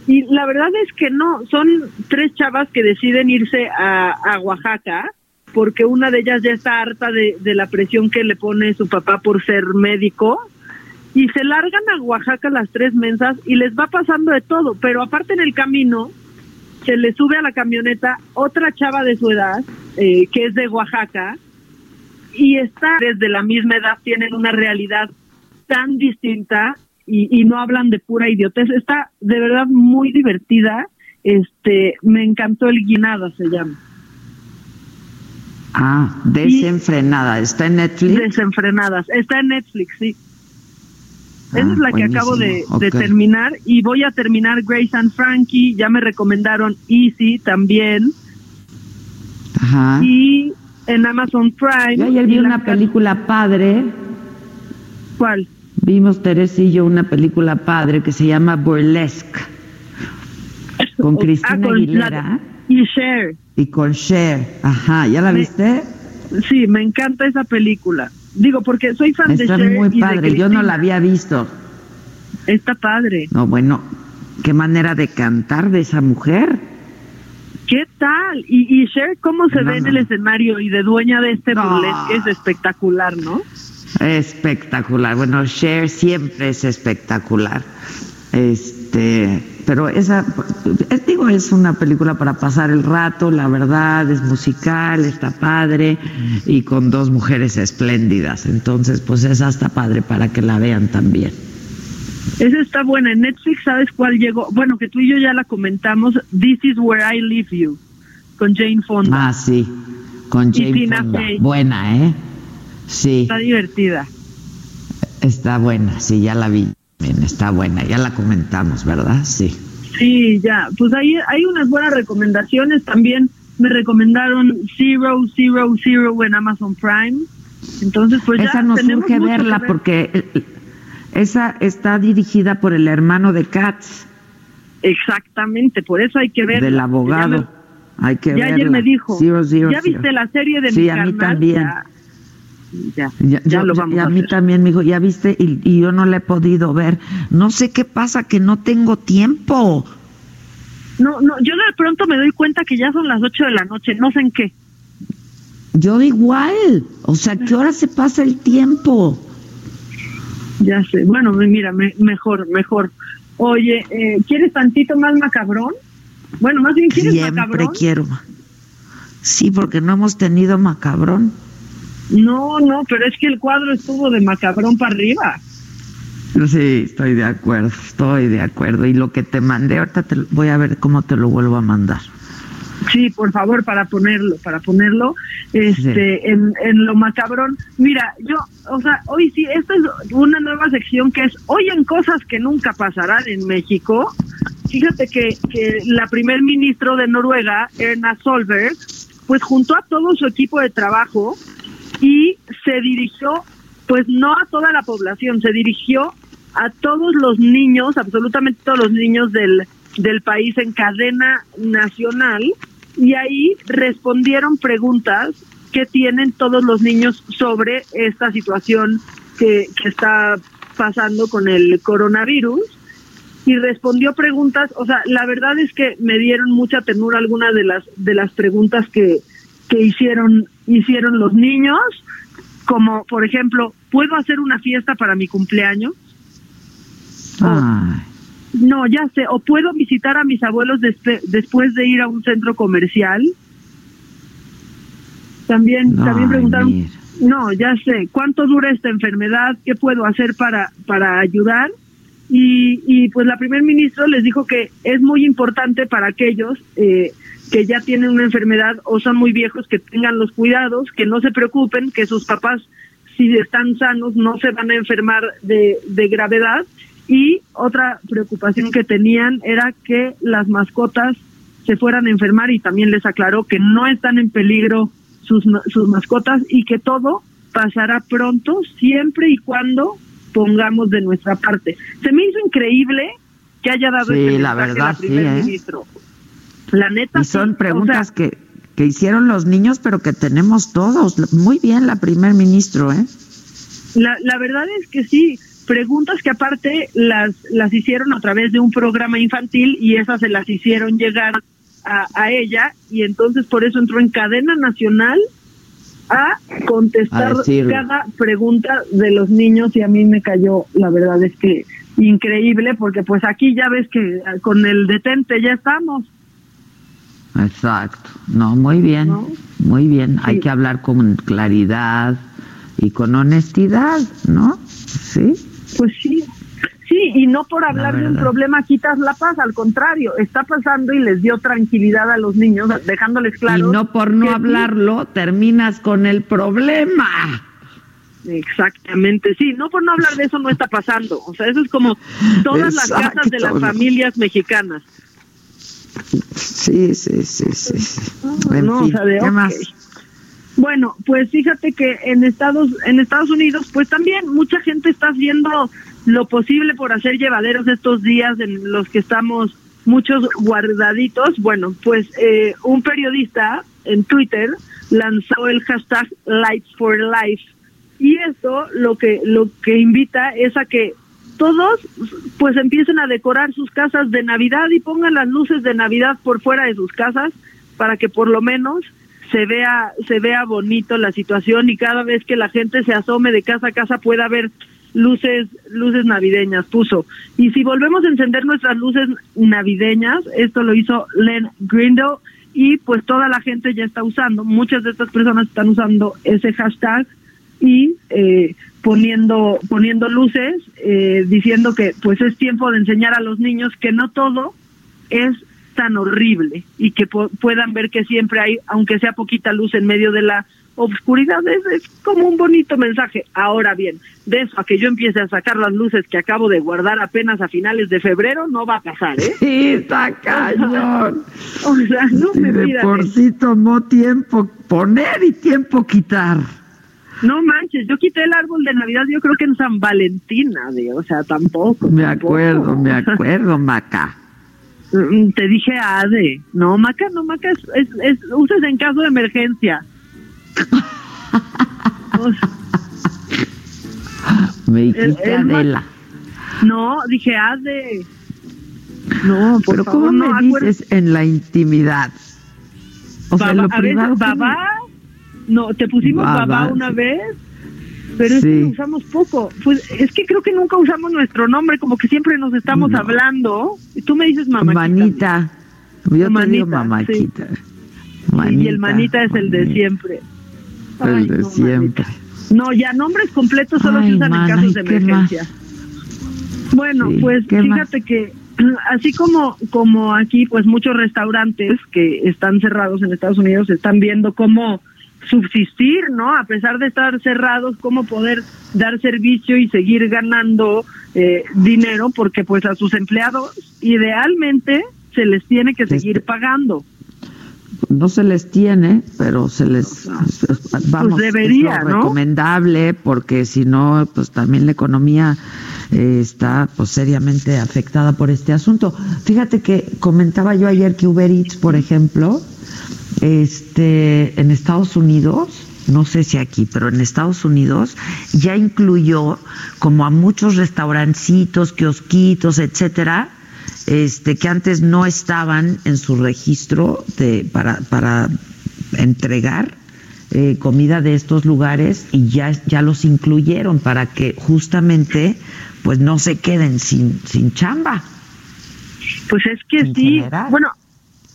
Y la verdad es que no, son tres chavas que deciden irse a, a Oaxaca porque una de ellas ya está harta de, de la presión que le pone su papá por ser médico y se largan a Oaxaca las tres mensas y les va pasando de todo, pero aparte en el camino se le sube a la camioneta otra chava de su edad, eh, que es de Oaxaca, y está desde la misma edad, tienen una realidad tan distinta y, y no hablan de pura idiotez. Está de verdad muy divertida. Este, me encantó el guinada, se llama. Ah, desenfrenada, ¿está en Netflix? Desenfrenadas. Está en Netflix, sí. Esa Ah, es la que acabo de, de terminar y voy a terminar Grace and Frankie. Ya me recomendaron Easy también. Ajá. Y en Amazon Prime. Yo ayer vi una película padre. ¿Cuál? Vimos Teresa y yo una película padre que se llama Burlesque. Con Cristina Ah, con Aguilera la- y Cher. y con Cher. Ajá, ¿ya la Me- viste? Sí, me encanta esa película. Digo, porque soy fan Está de Cher muy y de padre. Yo no la había visto. Está padre. No, bueno, qué manera de cantar de esa mujer. ¿Qué tal? Y, y Cher, ¿cómo se No, ve en no. el escenario y de dueña de este burlesque? Es espectacular, ¿no? Espectacular. Bueno, Cher siempre es espectacular. Este, pero esa, digo, es una película para pasar el rato, la verdad, es musical, está padre y con dos mujeres espléndidas. Entonces, pues esa está padre para que la vean también. Esa está buena. En Netflix, ¿sabes cuál llegó? Bueno, que tú y yo ya la comentamos. This is where I leave you. Con Jane Fonda. Ah, sí, con Jane Fonda. Buena, ¿eh? Sí, Está divertida. está buena, sí, ya la vi. Bien, Está buena, ya la comentamos, ¿verdad? Sí. Sí, ya. Pues ahí hay unas buenas recomendaciones. También me recomendaron Zero, Zero, Zero en Amazon Prime. Entonces, pues ya esa nos tenemos urge mucho que verla ver. porque esa está dirigida por el hermano de Katz, Exactamente, por eso hay que ver. del abogado. Hay que Ya verla. ayer me dijo, ¿ya viste la serie de Sí, mi a mí también. Ya, ya, Ya, ya yo- lo ya- vamos y a a mí también me dijo, ya viste, y, y yo no la he podido ver. No sé qué pasa, que no tengo tiempo. No, no, yo de pronto me doy cuenta que ya son las 8 de la noche, no sé en qué. Yo igual. O sea, ¿qué hora se pasa el tiempo? Ya sé, bueno, mira, me- mejor, mejor. Oye, eh, ¿quieres tantito más macabrón? Bueno, más bien, ¿quieres Siempre macabrón? quiero. Sí, porque no hemos tenido macabrón. No, no, pero es que el cuadro estuvo de macabrón para arriba. Sí, estoy de acuerdo, estoy de acuerdo. Y lo que te mandé, ahorita te, voy a ver cómo te lo vuelvo a mandar. Sí, por favor, para ponerlo, para ponerlo este en, en lo macabrón. Mira, yo, o sea, hoy sí, esta es una nueva sección que es hoy en cosas que nunca pasarán en México. Fíjate que, que la primer ministro de Noruega, Erna Solberg, pues juntó a todo su equipo de trabajo y se dirigió, pues no a toda la población, se dirigió a todos los niños, absolutamente todos los niños del, del país en cadena nacional y ahí respondieron preguntas que tienen todos los niños sobre esta situación que, está pasando con el coronavirus y respondió preguntas, o sea, la verdad es que me dieron mucha ternura algunas de las de las preguntas que, que hicieron hicieron los niños, como por ejemplo, ¿puedo hacer una fiesta para mi cumpleaños? Ay. No, ya sé. ¿O puedo visitar a mis abuelos despe- después de ir a un centro comercial? También, también preguntaron. mira. No, ya sé. ¿Cuánto dura esta enfermedad? ¿Qué puedo hacer para para ayudar? Y, y pues la primer ministro les dijo que es muy importante para aquellos eh, que ya tienen una enfermedad o son muy viejos que tengan los cuidados, que no se preocupen, que sus papás si están sanos no se van a enfermar de, de gravedad y otra preocupación que tenían era que las mascotas se fueran a enfermar y también les aclaró que no están en peligro sus, sus mascotas y que todo pasará pronto siempre y cuando pongamos de nuestra parte. Se me hizo increíble que haya dado Sí, este la verdad, sí, primer ¿eh? ministro. La neta Y sí, son o preguntas sea, que, que hicieron los niños, pero que tenemos todos. Muy bien la primer ministro, ¿eh? La, la verdad es que sí, preguntas que aparte las, las hicieron a través de un programa infantil y esas se las hicieron llegar a, a ella y entonces por eso entró en cadena nacional a contestar A cada pregunta de los niños y a mí me cayó, la verdad es que increíble porque pues aquí ya ves que con el detente ya estamos. Exacto. No, muy bien, muy bien. Hay que hablar con claridad y con honestidad, ¿no? Sí. Pues sí, sí, y no por hablar de un problema quitas la paz, al contrario, está pasando y les dio tranquilidad a los niños, dejándoles claro. y no por no sí, hablarlo, terminas con el problema. Exactamente, sí, no por no hablar de eso no está pasando, o sea, eso es como todas las casas de las familias mexicanas. Sí, sí, sí, sí. sí. En No, o sea, de, ¿qué más? Bueno, pues fíjate que en Estados en Estados Unidos, pues también mucha gente está haciendo lo posible por hacer llevaderos estos días en los que estamos muchos guardaditos. Bueno, pues eh, un periodista en Twitter lanzó el hashtag Lights for Life y esto lo que lo que invita es a que todos pues empiecen a decorar sus casas de Navidad y pongan las luces de Navidad por fuera de sus casas para que por lo menos se vea se vea bonito la situación y cada vez que la gente se asome de casa a casa pueda ver luces luces navideñas puso. Y si volvemos a encender nuestras luces navideñas esto lo hizo Len Grindle y pues toda la gente ya está usando. Muchas de estas personas están usando ese hashtag y eh, poniendo poniendo luces eh, diciendo que pues es tiempo de enseñar a los niños que no todo es tan horrible y que puedan ver que siempre hay aunque sea poquita luz en medio de la obscuridad es, es como un bonito mensaje ahora bien de eso a que yo empiece a sacar las luces que acabo de guardar apenas a finales de febrero no va a pasar eh Sí, está cañón. o sea no Sí, me de por sí tomó tiempo poner y tiempo quitar. no manches yo quité el árbol de navidad yo creo que en San Valentín de o sea tampoco Me tampoco. acuerdo, me acuerdo, Maca. Mm, Te dije ADE. No, Maca, no, Maca es, es, es usas en caso de emergencia. Me dijiste Adela. no, dije ADE. No, por Pero favor, ¿cómo no, me dices en la intimidad? O sea, lo a veces privado. ¿qué babá, no, te pusimos Babá, babá una vez, pero es que usamos poco. Pues es que creo que nunca usamos nuestro nombre, como que siempre nos estamos No. hablando. Y tú me dices mamá. Manita. Yo te digo Manita, mamáquita. y el manita es el de siempre. El de siempre. No, ya nombres completos solo se usan en casos de ¿y qué emergencia. Bueno, Sí, pues ¿qué fíjate que así como como aquí pues muchos restaurantes que están cerrados en Estados Unidos están viendo cómo subsistir, ¿no? A pesar de estar cerrados, cómo poder dar servicio y seguir ganando eh, dinero porque pues a sus empleados idealmente se les tiene que seguir pagando. no se les tiene, pero se les vamos Pues debería, es lo ¿no? recomendable porque si no, pues también la economía eh, está pues seriamente afectada por este asunto. Fíjate que comentaba yo ayer que Uber Eats, por ejemplo, este en Estados Unidos no sé si aquí, pero en Estados Unidos ya incluyó como a muchos restaurancitos, kiosquitos, etcétera, este que antes no estaban en su registro de para para entregar eh, comida de estos lugares y ya ya los incluyeron para que justamente pues no se queden sin sin chamba. Pues es que En sí. general. Bueno,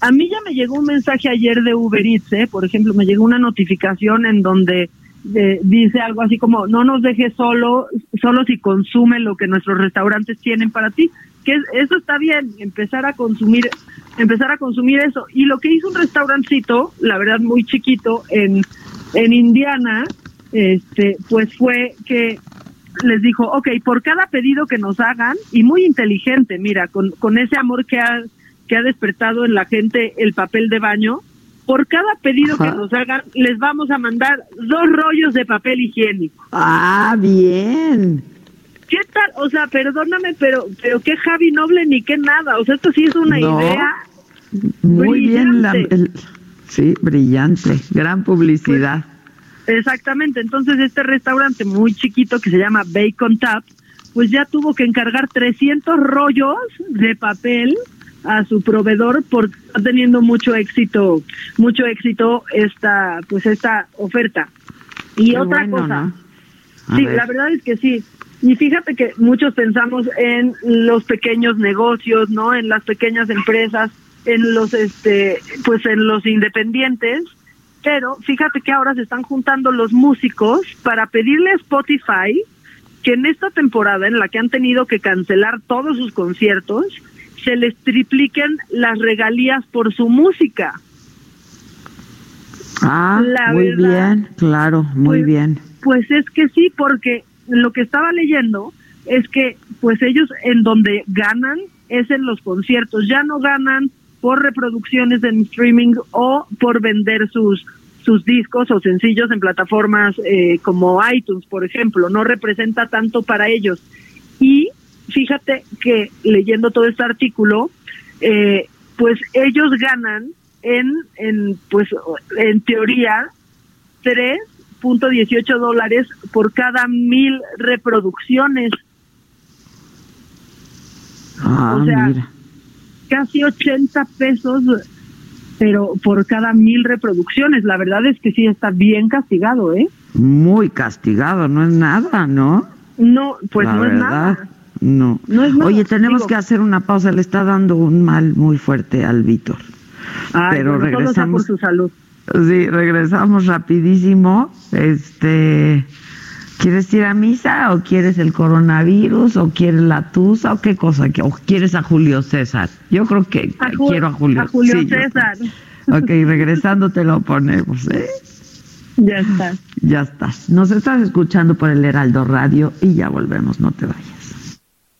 a mí ya me llegó un mensaje ayer de Uber Eats, ¿eh? por ejemplo, me llegó una notificación en donde eh, dice algo así como no nos dejes solo, solo si consume lo que nuestros restaurantes tienen para ti. Que es- eso está bien, empezar a consumir, empezar a consumir eso. Y lo que hizo un restaurancito, la verdad muy chiquito, en, en Indiana, este, pues fue que les dijo, ok, por cada pedido que nos hagan, y muy inteligente, mira, con, con ese amor que ha, que ha despertado en la gente el papel de baño, por cada pedido Ajá. que nos hagan, les vamos a mandar dos rollos de papel higiénico. Ah, bien. ¿Qué tal? O sea, perdóname, pero pero qué Javi Noble ni qué nada. O sea, esto sí es una No. idea. Muy bien la, Brillante. el- sí, brillante, gran publicidad. Exactamente, entonces este restaurante muy chiquito que se llama Bacon Tap, pues ya tuvo que encargar 300 rollos de papel a su proveedor por está teniendo mucho éxito, mucho éxito esta pues esta oferta. Y Qué otra bueno, cosa, sí, ver. la verdad es que sí. Y fíjate que muchos pensamos en los pequeños negocios, ¿no? En las pequeñas empresas, en los este pues en los independientes, pero fíjate que ahora se están juntando los músicos para pedirle a Spotify que en esta temporada en la que han tenido que cancelar todos sus conciertos, se les tripliquen las regalías por su música. Ah, La muy verdad, bien, claro, muy pues- bien. Pues es que sí, porque lo que estaba leyendo es que pues ellos en donde ganan es en los conciertos, ya no ganan por reproducciones en streaming o por vender sus sus discos o sencillos en plataformas eh, como iTunes, por ejemplo, no representa tanto para ellos. Fíjate que leyendo todo este artículo, eh, pues ellos ganan en, en pues en teoría 3.18 dólares por cada mil reproducciones. Ah, o sea, mira. casi 80 pesos, pero por cada mil reproducciones. La verdad es que sí está bien castigado, ¿eh? Muy castigado, no es nada, ¿no? No, pues La no es nada. No. No es nada, Oye, tenemos digo. que hacer una pausa, le está dando un mal muy fuerte al Víctor. Ay, Pero bueno, sea por regresamos. su salud. Sí, regresamos rapidísimo. Este, ¿quieres ir a misa o quieres el coronavirus o quieres la tusa o qué cosa? ¿O quieres a Julio César? Yo creo que A quiero a Julio. a Julio Sí, César. Ok, regresando te lo ponemos, ¿eh? Ya está. Ya estás. Nos estás escuchando por el Heraldo Radio y ya volvemos, no te vayas.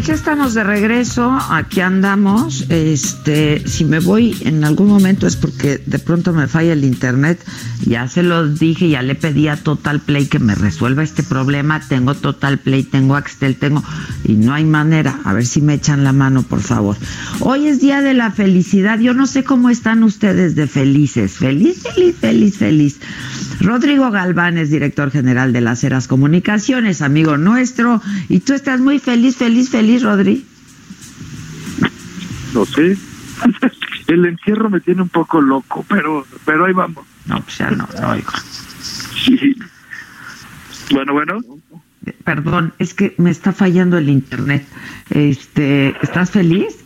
Pues ya estamos de regreso, aquí andamos. Este, si me voy en algún momento es porque de pronto me falla el internet. Ya se los dije, ya le pedí a Total Play que me resuelva este problema. Tengo Total Play, tengo Axtel, tengo y no hay manera. A ver si me echan la mano, por favor. Hoy es día de la felicidad. Yo no sé cómo están ustedes de felices. Feliz, feliz, feliz, feliz. Rodrigo Galván es director general de las Heras Comunicaciones, amigo nuestro, y tú estás muy feliz, feliz, feliz, Rodri. No sé. El encierro me tiene un poco loco, pero pero ahí vamos. No, pues ya no, no oigo. Sí. Bueno, bueno. Perdón, es que me está fallando el internet. Este, ¿estás feliz?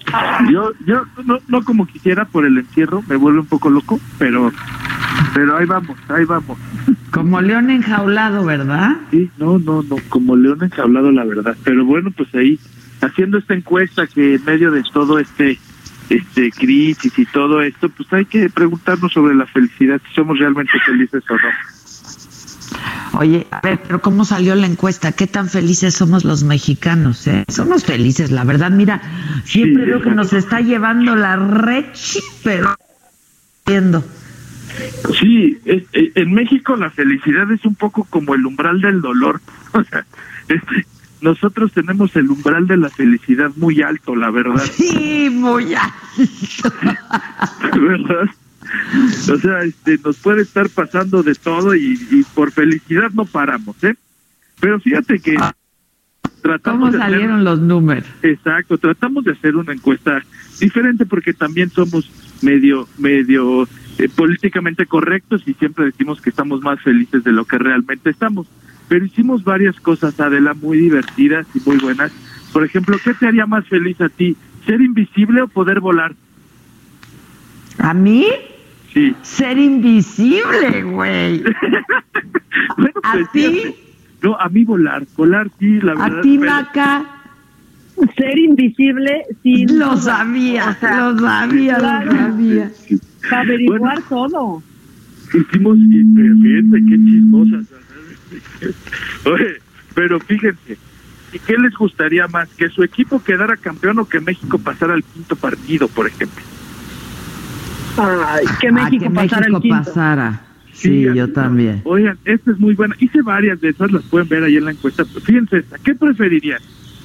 Yo yo no, no como quisiera por el encierro, me vuelve un poco loco, pero pero ahí vamos, ahí vamos. Como león enjaulado, ¿verdad? Sí, no, no, no, como león enjaulado la verdad. Pero bueno, pues ahí haciendo esta encuesta que en medio de todo este este crisis y todo esto, pues hay que preguntarnos sobre la felicidad, si somos realmente felices o no. Oye, a ver, pero ¿cómo salió la encuesta? ¿Qué tan felices somos los mexicanos? Eh? Somos felices, la verdad. Mira, siempre Sí, veo que nos está llevando la red, pero. Sí, es- eh, en México la felicidad es un poco como el umbral del dolor. O sea, este, nosotros tenemos el umbral de la felicidad muy alto, la verdad. Sí, muy ¿Verdad? O sea, este, nos puede estar pasando de todo y, y por felicidad no paramos, ¿eh? Pero fíjate que tratamos ¿Cómo de hacer- salieron los números? Exacto, tratamos de hacer una encuesta diferente porque también somos medio, medio eh, políticamente correctos y siempre decimos que estamos más felices de lo que realmente estamos. Pero hicimos varias cosas, Adela, muy divertidas y muy buenas. Por ejemplo, ¿qué te haría más feliz a ti? ¿Ser invisible o poder volar? ¿A mí? Sí. Ser invisible, güey. ¿A ti? No, a mí volar. Volar, sí, la verdad. ¿A ti, pero- Maca? Ser invisible sin... Lo sabía, o sea, lo sabía, claro, lo sabía. Averiguar todo. Hicimos, y- fíjense qué chismosas. Oye, pero fíjense, ¿y qué les gustaría más? ¿Que su equipo quedara campeón o que México pasara al quinto partido, por ejemplo? Ay, que Ah, México que pasara México quinto. pasara. Sí, yo también. Oigan, esta es muy buena. Hice varias de esas, las pueden ver ahí en la encuesta. Fíjense esta, ¿qué preferirían?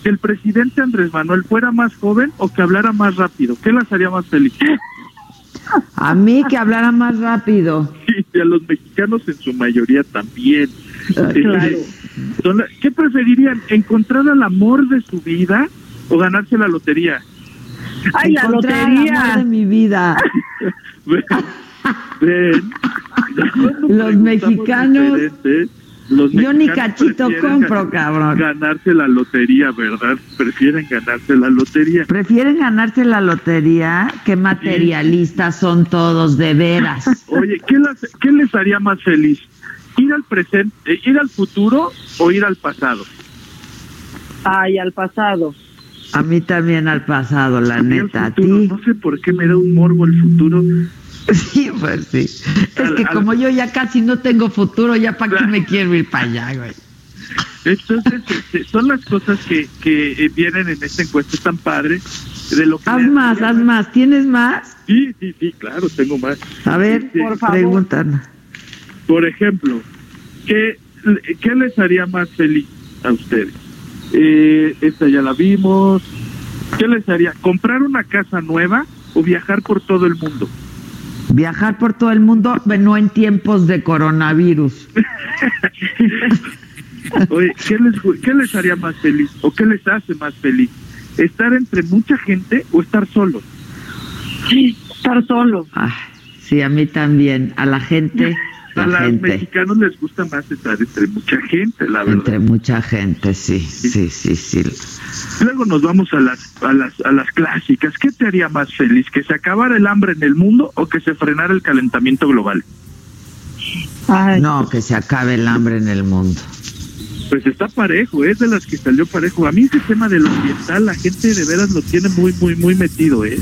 ¿Que el presidente Andrés Manuel fuera más joven o que hablara más rápido? ¿Qué las haría más feliz? A mí que hablara más rápido. y a los mexicanos en su mayoría también. Ah, claro. la- ¿Qué preferirían? ¿Encontrar al amor de su vida o ganarse la lotería? Ay, la lotería. amor de mi vida. Ven, ven. Los mexicanos. Diferentes. Los Yo ni cachito compro, gan- cabrón. Ganarse la lotería, ¿verdad? Prefieren ganarse la lotería. ¿Prefieren ganarse la lotería? Qué materialistas son todos, de veras. Oye, ¿qué, las- qué les haría más feliz? ¿Ir al presente, eh, ir al futuro o ir al pasado? Ay, al pasado. A mí también al pasado, la neta. ¿A Futuro, ti? No sé por qué me da un morbo el futuro. Sí, pues sí. Es que como yo ya casi no tengo futuro, ya para qué me quiero ir para allá, güey. Entonces, este, son las cosas que, que eh, vienen en esta encuesta tan padre de lo que Haz más, haz más. ¿Tienes más? Sí, sí, sí, claro, tengo más. A ver, Este, pregúntanos. Por ejemplo, ¿qué, ¿qué les haría más feliz a ustedes? Eh, esta ya la vimos. ¿Qué les haría? ¿Comprar una casa nueva o viajar por todo el mundo? Viajar por todo el mundo, no en tiempos de coronavirus. Oye, ¿qué les, gu- ¿qué les haría más feliz o qué les hace más feliz? ¿Estar entre mucha gente o estar solos? Estar solo. Ay, sí, a mí también. A la gente, A la los gente. mexicanos les gusta más estar entre mucha gente, la verdad. Entre mucha gente, sí, sí, sí, sí. Luego nos vamos a las, a las a las clásicas. ¿Qué te haría más feliz? ¿Que se acabara el hambre en el mundo o que se frenara el calentamiento global? No, que se acabe el hambre en el mundo. Pues está parejo, es de las que salió parejo. A mí ese tema de lo ambiental, la gente de veras lo tiene muy, muy, muy metido, ¿eh?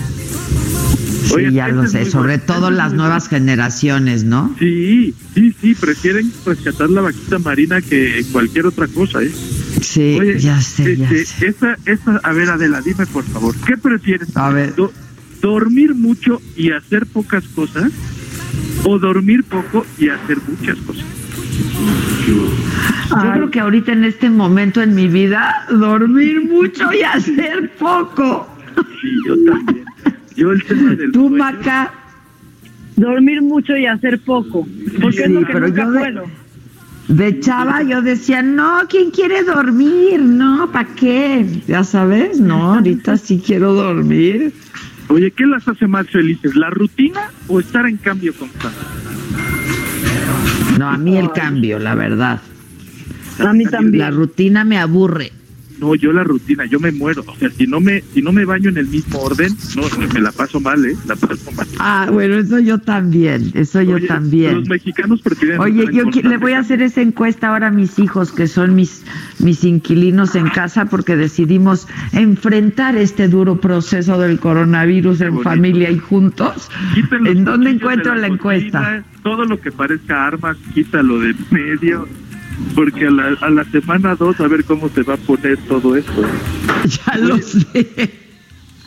Sí, Oye, ya lo es sé, sobre todo las nuevas generaciones, ¿no? Sí, sí, sí, prefieren rescatar la vaquita marina que cualquier otra cosa, ¿eh? Sí, ya sé, ya este, sé. Esa, esa, a ver, Adela, dime por favor, ¿qué prefieres? A ver. Do- ¿Dormir mucho y hacer pocas cosas? ¿O dormir poco y hacer muchas cosas? Yo creo que ahorita en este momento en mi vida, dormir mucho y hacer poco. Sí, yo también. Yo el tema del Tú, Maca. Dormir mucho y hacer poco. Porque es Sí, lo que pero nunca yo de- puedo. De chava yo decía, no, ¿quién quiere dormir? No, ¿para qué? Ya sabes, no, ahorita sí quiero dormir. Oye, ¿qué las hace más felices? ¿La rutina o estar en cambio constante? No, a mí el cambio, la verdad. A mí también. La rutina me aburre. No, yo la rutina, yo me muero. O sea, si no me, si no me baño en el mismo orden, no, me la paso mal, ¿eh? La paso mal. Ah, bueno, eso yo también, eso yo también. Los mexicanos prefieren. Oye, yo le voy a hacer esa encuesta ahora a mis hijos, que son mis, mis inquilinos en casa, porque decidimos enfrentar este duro proceso del coronavirus en familia y juntos. ¿En dónde encuentro la encuesta? cocina, Todo lo que parezca armas, quítalo de medio. Porque a la, a la semana dos, a ver cómo se va a poner todo esto. Ya lo sé.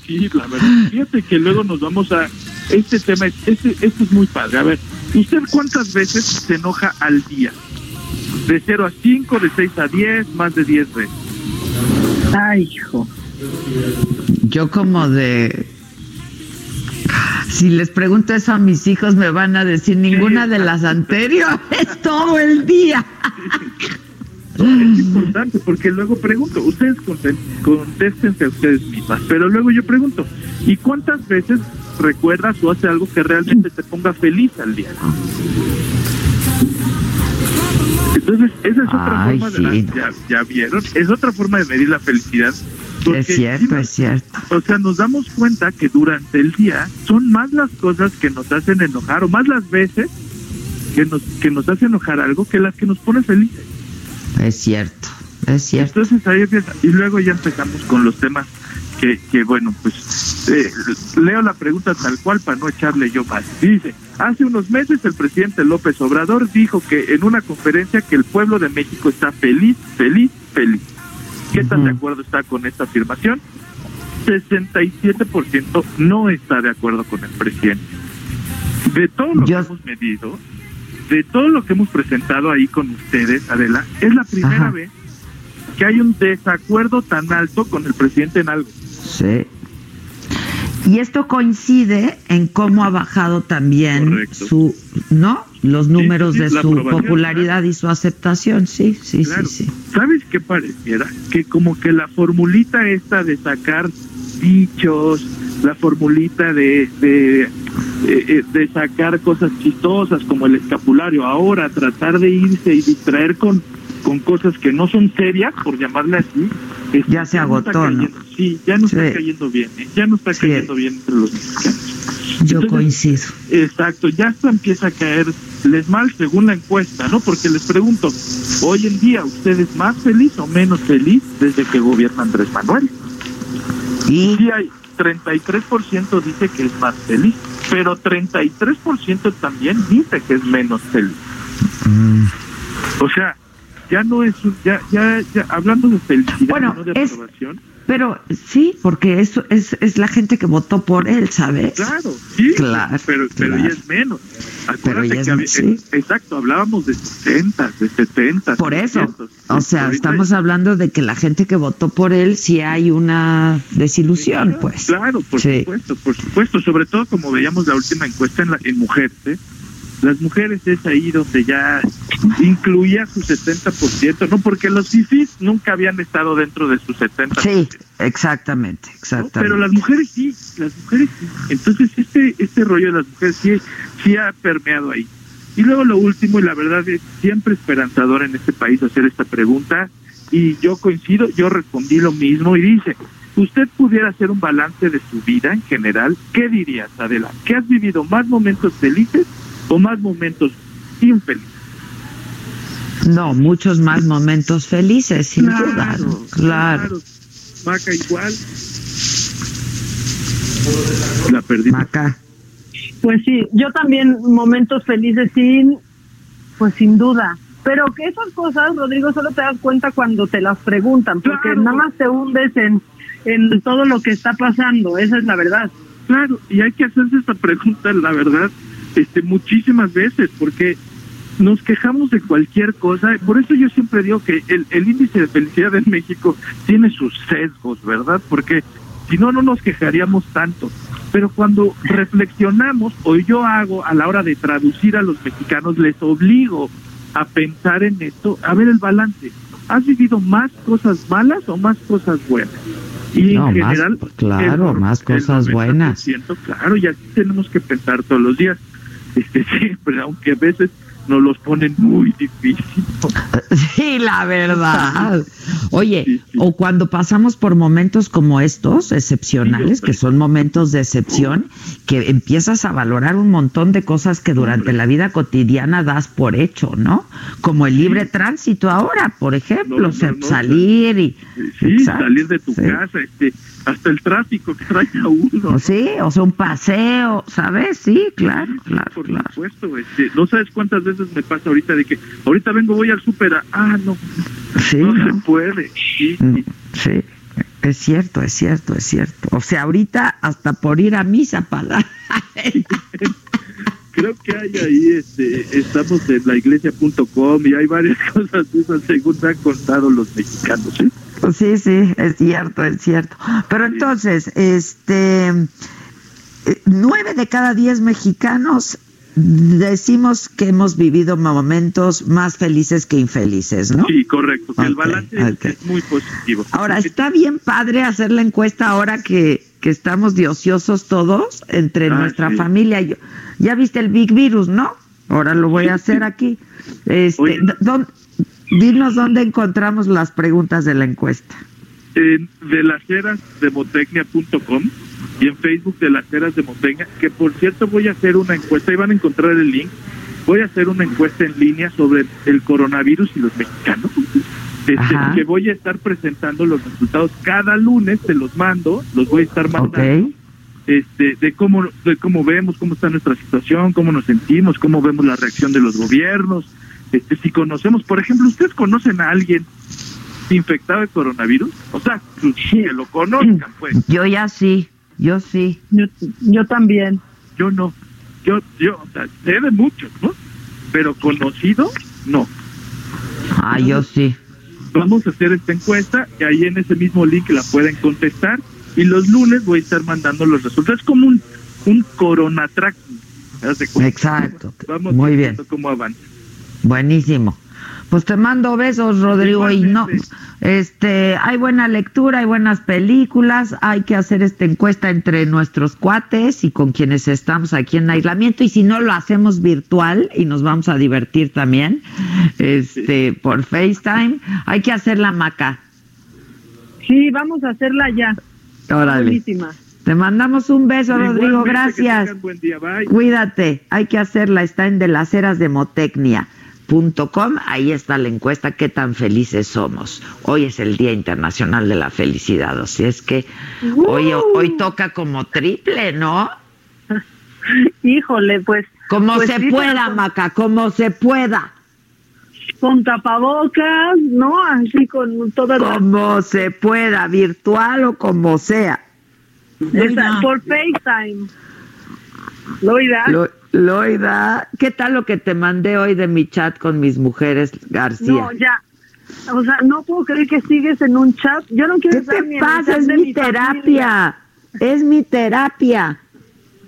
Sí, la verdad. Fíjate que luego nos vamos a. Este tema, es- este, esto es muy padre. A ver, ¿usted cuántas veces se enoja al día? De 0 a 5, de 6 a 10, más de 10 veces. Ay, hijo. Yo como de... Si les pregunto eso a mis hijos me van a decir ninguna de las anteriores todo el día. Es importante porque luego pregunto, ustedes contéstense a ustedes mismas, pero luego yo pregunto, ¿y cuántas veces recuerdas o hace algo que realmente te ponga feliz al día? Entonces, esa es otra Ay, forma de... ya vieron, es otra forma de medir la felicidad. Porque Es cierto, es cierto. O sea, nos damos cuenta que durante el día son más las cosas que nos hacen enojar o más las veces que nos, que nos hace enojar algo que las que nos pone felices. Es cierto, es cierto. Entonces ahí empieza. Y luego ya empezamos con los temas que, que bueno, pues eh, leo la pregunta tal cual para no echarle yo más. Dice, hace unos meses el presidente López Obrador dijo que en una conferencia que el pueblo de México está feliz, feliz, feliz. ¿Qué tan de acuerdo está con esta afirmación? 67% no está de acuerdo con el presidente. De todo lo que hemos medido, de todo lo que hemos presentado ahí con ustedes, Adela, es la primera Ajá. vez que hay un desacuerdo tan alto con el presidente en algo. Sí. Y esto coincide en cómo ha bajado también su, ¿no? Los números sí, de su popularidad y su aceptación, sí, sí, Claro. sí, sí. ¿Sabes qué pareciera? Que como que la formulita esta de sacar dichos, la formulita de, de, eh, eh, de sacar cosas chistosas como el escapulario, ahora tratar de irse y distraer con, con cosas que no son serias, por llamarle así. Ya se agotó, ¿no? cayendo- Sí, ya no está cayendo bien, ¿eh? ya no está Sí. cayendo bien entre los mexicanos. Yo coincido. Exacto, ya esto empieza a caerles mal según la encuesta, ¿no? Porque les pregunto, hoy en día, ¿usted es más feliz o menos feliz desde que gobierna Andrés Manuel? Y sí hay 33% dice que es más feliz, pero 33% también dice que es menos feliz. Mm. O sea, ya no es un- ya ya ya hablando de felicidad, Bueno, no de es- aprobación. Pero sí, porque eso es, es la gente que votó por él, ¿sabes? Claro, sí, Claro, pero, pero claro. ya es menos. Acuérdate ya es que sí. exacto, hablábamos de 60, de 70. Por eso. 300. O sea, estamos hablando de que la gente que votó por él sí hay una desilusión, pues. Claro, por Sí. supuesto, por supuesto, sobre todo como veíamos la última encuesta en, la, en mujeres, ¿eh? Las mujeres es ahí donde ya incluía su 70%, no porque los fifis nunca habían estado dentro de su 70%. Sí, exactamente, exactamente. Pero las mujeres sí, las mujeres sí. Entonces este este rollo de las mujeres sí, sí ha permeado ahí. Y luego lo último, y la verdad es siempre esperanzador en este país hacer esta pregunta, y yo coincido, yo respondí lo mismo y dice, usted pudiera hacer un balance de su vida en general, ¿qué dirías, Adela? ¿Que has vivido más momentos felices o más momentos infelices? No, muchos más momentos felices, sin duda. Claro. Maca igual. La perdí. Maca. Pues sí, yo también momentos felices sin, pues sin duda. pero que esas cosas, Rodrigo, solo te das cuenta cuando te las preguntan, porque nada más te hundes en, en todo lo que está pasando, esa es la verdad. Claro, y hay que hacerse esta pregunta, la verdad, este, muchísimas veces, porque nos quejamos de cualquier cosa. Por eso yo siempre digo que el, el índice de felicidad en México tiene sus sesgos, ¿verdad? Porque si no, no nos quejaríamos tanto. Pero cuando reflexionamos, o yo hago a la hora de traducir a los mexicanos, les obligo a pensar en esto, a ver el balance. ¿Has vivido más cosas malas o más cosas buenas? Y No, en más- general, claro, el- más cosas 90%, buenas. Claro, y así tenemos que pensar todos los días. Este, siempre, aunque a veces nos los ponen muy difícil. Sí, la verdad. Oye, o cuando pasamos por momentos como estos, excepcionales, que son momentos de excepción, que empiezas a valorar un montón de cosas que durante la vida cotidiana das por hecho, ¿no? Como el libre tránsito ahora, por ejemplo, No, o sea, no, no, salir y... Sí, Exacto, salir de tu casa, este, hasta el tráfico que trae a uno. Sí, o sea, un paseo, ¿sabes? Sí, claro, claro, Por claro. supuesto, este, no sabes cuántas veces me pasa ahorita de que ahorita vengo, voy al súper, a- ah, no, Sí, no, ¿no? se puede. Sí, Mm, Sí, es cierto, es cierto, es cierto. O sea, ahorita hasta por ir a misa para... creo que hay ahí, este, estamos en la iglesia.com y hay varias cosas de esas según me han contado los mexicanos. ¿eh? Pues Sí, sí, es cierto, es cierto. Pero entonces, este, eh, nueve de cada diez mexicanos decimos que hemos vivido momentos más felices que infelices, ¿no? Sí, correcto, que el balance es- muy positivo. Ahora, está bien padre hacer la encuesta ahora que, que estamos de ociosos todos entre Ah, nuestra sí. familia. Yo, ya viste el Big Virus, ¿no? Ahora lo voy a hacer aquí. Este, Oye. d- ¿dón- dinos dónde encontramos las preguntas de la encuesta. en de las eras de motecnia.com y en Facebook de las eras de Motecnia, que por cierto voy a hacer una encuesta y van a encontrar el link. Voy a hacer una encuesta en línea sobre el coronavirus y los mexicanos. Este, que voy a estar presentando los resultados cada lunes, te los mando, los voy a estar mandando. Este, de cómo de cómo vemos cómo está nuestra situación, cómo nos sentimos, cómo vemos la reacción de los gobiernos, este, si conocemos, por ejemplo, ustedes conocen a alguien infectado de coronavirus, o sea, pues, que lo conozcan, pues. Yo ya sí, yo sí. Yo, yo también. Yo no, yo, yo, o sea, sé de muchos, ¿no? Pero conocido, no. Ah, yo sí. Vamos a hacer esta encuesta y ahí en ese mismo link la pueden contestar y los lunes voy a estar mandando los resultados. Es como un, un corona tracking. ¿haz de cuenta? Exacto. Vamos Muy viendo cómo avanza. Buenísimo. Pues te mando besos, Rodrigo, y no, este, hay buena lectura, hay buenas películas, hay que hacer esta encuesta entre nuestros cuates y con quienes estamos aquí en aislamiento, y si no lo hacemos virtual y nos vamos a divertir también, este, por FaceTime, hay que hacer la maca. Sí, vamos a hacerla ya. Órale. Buenísima. Te mandamos un beso, Rodrigo, Igualmente, gracias. buen día, bye. Cuídate, hay que hacerla, está en de las eras de Motecnia.com, ahí está la encuesta, qué tan felices somos. Hoy es el Día Internacional de la Felicidad, así es que hoy, hoy toca como triple, ¿no? Híjole, pues. Como pues se sí, pueda, con- Maca, como se pueda. Con tapabocas, ¿no? Así con todas las- Como se pueda, virtual o como sea. Esa- por FaceTime. Loida. Lo- Loida, ¿qué tal lo que te mandé hoy de mi chat con mis mujeres, García? No, ya. O sea, no puedo creer que sigues en un chat. Yo no quiero ¿Qué estar te ni en el pasa? chat Es de mi terapia. Es mi terapia.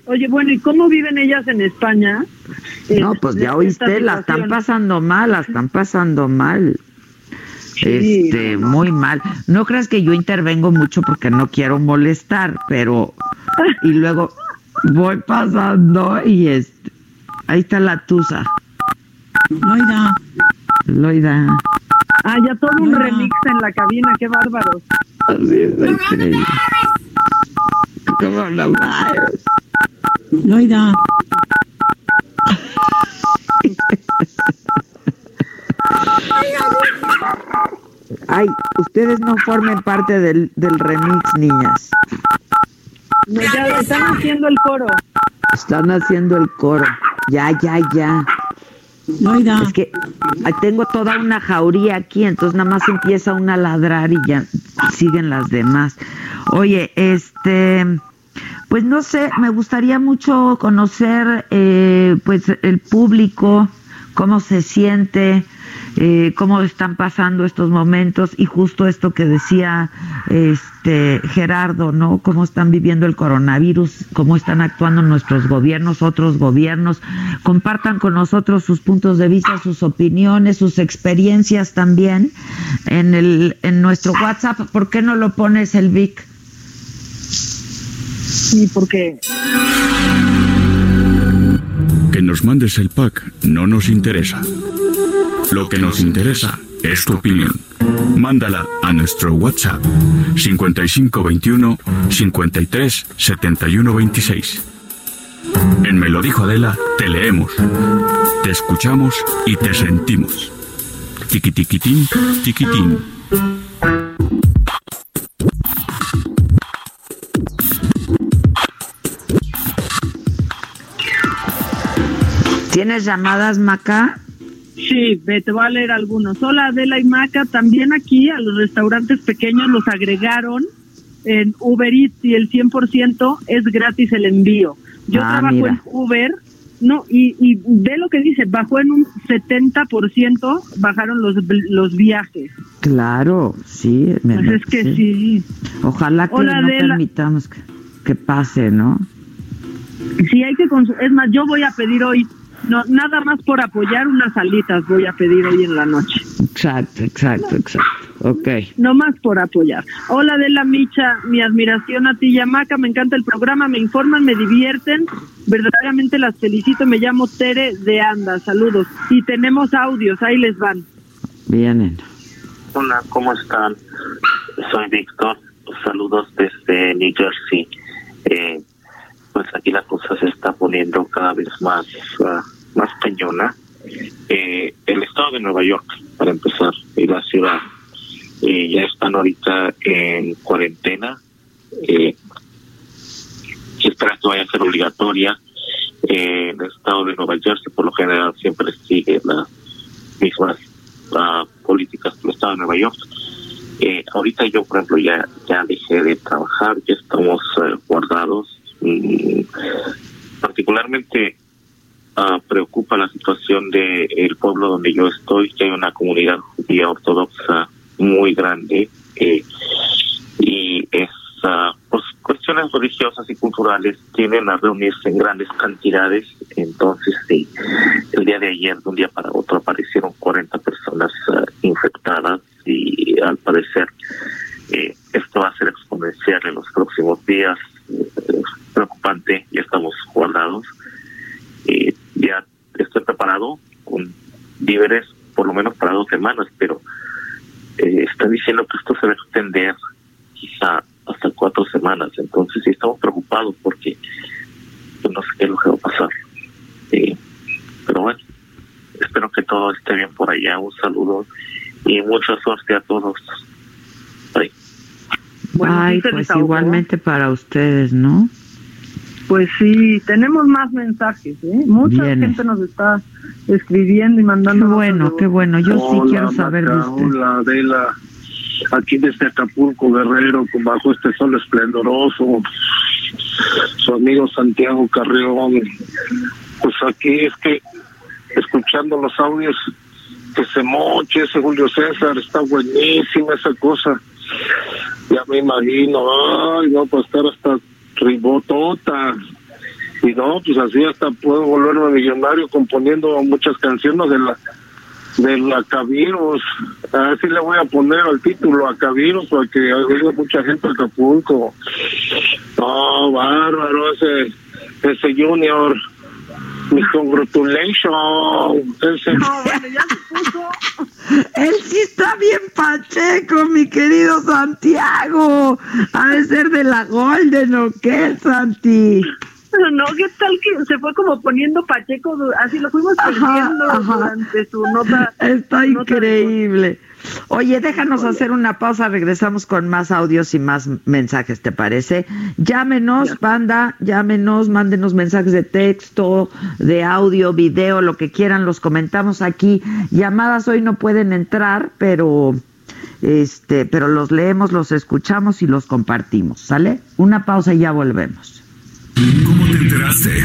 Oye, bueno, ¿y cómo viven ellas en España? No, pues ya oíste, la están pasando mal, la están pasando mal. Este, muy mal. No creas que yo intervengo mucho porque no quiero molestar, pero y luego voy pasando y este, ahí está la tusa. Loida. Loida. Ah, ya todo un remix en la cabina, qué bárbaro. Así es, increíble. Coronavirus. Loida. Ay, ustedes no formen parte del, del remix, niñas. No, ya están haciendo el coro. Están haciendo el coro. Ya, ya, ya. Es que tengo toda una jauría aquí, entonces nada más empieza una a ladrar y ya siguen las demás. Oye, este, pues no sé, me gustaría mucho conocer, eh, pues el público, cómo se siente, eh, cómo están pasando estos momentos y justo esto que decía este Gerardo, ¿no? Cómo están viviendo el coronavirus, cómo están actuando nuestros gobiernos, otros gobiernos. Compartan con nosotros sus puntos de vista, sus opiniones, sus experiencias también en el en nuestro WhatsApp. ¿Por qué no lo pones el Vic? Sí, porque Que nos mandes el pack no nos interesa. Lo que nos interesa es tu opinión. Mándala a nuestro WhatsApp 5521 53 71 26. En Me lo dijo Adela, te leemos, te escuchamos y te sentimos. Tiquitiquitín, tiquitín. ¿Tienes llamadas, Maca? Sí, te voy a leer algunos. Hola Adela y Maca, también aquí a los restaurantes pequeños los agregaron en Uber Eats y el 100% es gratis el envío. Yo Ah, trabajo mira. en Uber, no, y, y ve lo que dice, bajó en un 70%, bajaron los, los viajes. Claro, sí. me- Pues es que sí. Ojalá que Hola, no Adela. permitamos que, que pase, ¿no? Sí, hay que es más, yo voy a pedir hoy, no, nada más por apoyar unas alitas voy a pedir hoy en la noche. Exacto, exacto, exacto. Ok. No más por apoyar. Hola de la Micha, mi admiración a ti, Yamaca, me encanta el programa, me informan, me divierten, verdaderamente las felicito, me llamo Tere de Anda, saludos. Y tenemos audios, ahí les van. Vienen. Hola, ¿cómo están? Soy Víctor. Saludos desde New Jersey. Eh, pues aquí la cosa se está poniendo cada vez más, ah, más cañona. Eh, el estado de Nueva York, para empezar, y la ciudad, eh, ya están ahorita en cuarentena. Eh, se espera que vaya a ser obligatoria. Eh, el estado de Nueva Jersey, por lo general, siempre sigue las mismas ah, políticas que el estado de Nueva York. Eh, ahorita yo, por ejemplo, ya, ya dejé de trabajar, ya estamos eh, guardados. Mm, particularmente ah, preocupa la situación del el pueblo donde yo estoy, que hay una comunidad judía ortodoxa muy grande eh, y es pues, cuestiones religiosas y culturales tienden a reunirse en grandes cantidades. Entonces, el día de ayer, de un día para otro, aparecieron 40 personas ah, infectadas y al parecer eh, esto va a ser exponencial en los próximos días. Eh, es preocupante, ya estamos guardados. Eh, ya estoy preparado con víveres por lo menos para dos semanas, pero eh, están diciendo que esto se va a extender quizá hasta cuatro semanas. Entonces sí estamos preocupados porque pues, no sé qué es lo que va a pasar. Pero bueno, espero que todo esté bien por allá. Un saludo y mucha suerte a todos. Bye. Ay, sí pues desahogó. igualmente para ustedes, ¿no? Pues sí, tenemos más mensajes, ¿eh? Mucha Viene. gente nos está escribiendo y mandando. Qué bueno, qué bueno. Yo sí Hola, quiero saber de Maca, usted. Hola, Adela. Aquí desde Acapulco, Guerrero, con bajo este sol esplendoroso. Su amigo Santiago Carreón. Pues aquí es que, escuchando los audios, que se moche ese Julio César, está buenísima esa cosa. Me imagino, ay, no, pues estar hasta ribotota. Y no, pues así hasta puedo volverme millonario componiendo muchas canciones de la de la Cavirus. Así le voy a poner al título a Cavirus para que haya mucha gente a Acapulco. No, bárbaro ese, ese Junior. Mi congratulations. Ese... Él sí está bien pacheco, mi querido Santiago. Ha de ser de la Golden o qué, Santi. No, ¿qué tal que se fue como poniendo Pacheco? Así lo fuimos perdiendo ajá. durante su nota. Está nota de- increíble. Oye, déjanos hacer una pausa, regresamos con más audios y más mensajes, ¿te parece? Llámenos, banda, llámenos, mándenos mensajes de texto, de audio, video, lo que quieran, los comentamos aquí. Llamadas hoy no pueden entrar, pero este, pero los leemos, los escuchamos y los compartimos, ¿sale? Una pausa y ya volvemos. ¿Cómo te enteraste?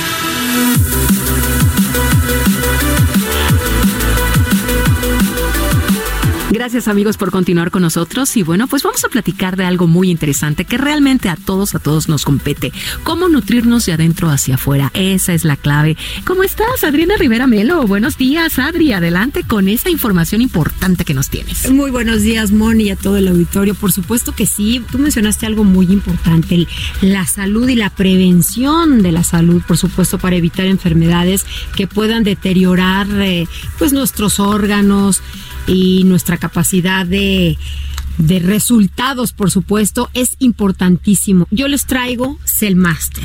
Gracias amigos por continuar con nosotros y bueno, pues vamos a platicar de algo muy interesante que realmente a todos, a todos nos compete. Cómo nutrirnos de adentro hacia afuera. Esa es la clave. ¿Cómo estás, Adriana Rivera Melo? Buenos días, Adri. Adelante con esta información importante que nos tienes. Muy buenos días, Moni, y a todo el auditorio. Por supuesto que sí. Tú mencionaste algo muy importante, la salud y la prevención de la salud, por supuesto, para evitar enfermedades que puedan deteriorar eh, pues nuestros órganos y nuestra capacidad de de resultados, por supuesto, es importantísimo. Yo les traigo Cellmaster.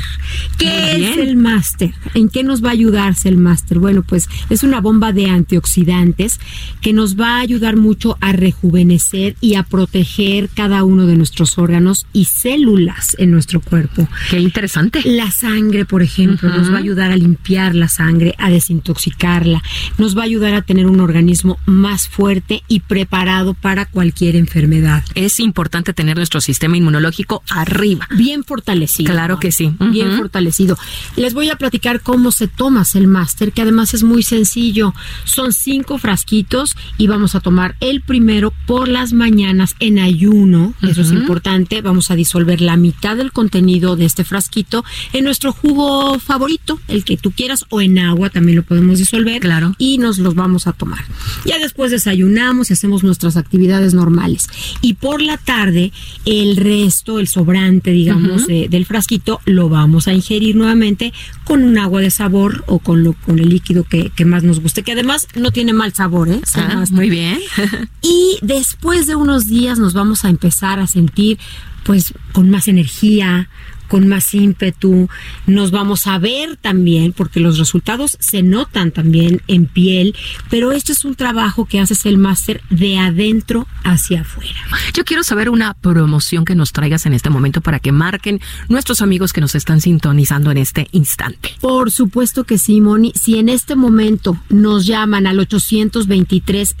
¿Qué es bien. el Master? ¿En qué nos va a ayudar Cellmaster? Bueno, pues es una bomba de antioxidantes que nos va a ayudar mucho a rejuvenecer y a proteger cada uno de nuestros órganos y células en nuestro cuerpo. Qué interesante. La sangre, por ejemplo, nos va a ayudar a limpiar la sangre, a desintoxicarla, nos va a ayudar a tener un organismo más fuerte y preparado para cualquier enfermedad. Es importante tener nuestro sistema inmunológico arriba. Bien fortalecido. Claro que sí. Bien fortalecido. Les voy a platicar cómo se toma el máster, que además es muy sencillo. Son cinco frasquitos y vamos a tomar el primero por las mañanas en ayuno. Eso es importante. Vamos a disolver la mitad del contenido de este frasquito en nuestro jugo favorito, el que tú quieras, o en agua también lo podemos disolver. Claro. Y nos los vamos a tomar. Ya después desayunamos y hacemos nuestras actividades normales. Y por la tarde, el resto, el sobrante, digamos, de- del frasquito, lo vamos a ingerir nuevamente con un agua de sabor o con, lo, con el líquido que, que más nos guste, que además no tiene mal sabor, ¿eh? Ah, muy bien. y después de unos días nos vamos a empezar a sentir pues con más energía, con más ímpetu, nos vamos a ver también, porque los resultados se notan también en piel, pero esto es un trabajo que haces el máster de adentro hacia afuera. Yo quiero saber una promoción que nos traigas en este momento para que marquen nuestros amigos que nos están sintonizando en este instante. Por supuesto que sí, Moni. Si en este momento nos llaman al 823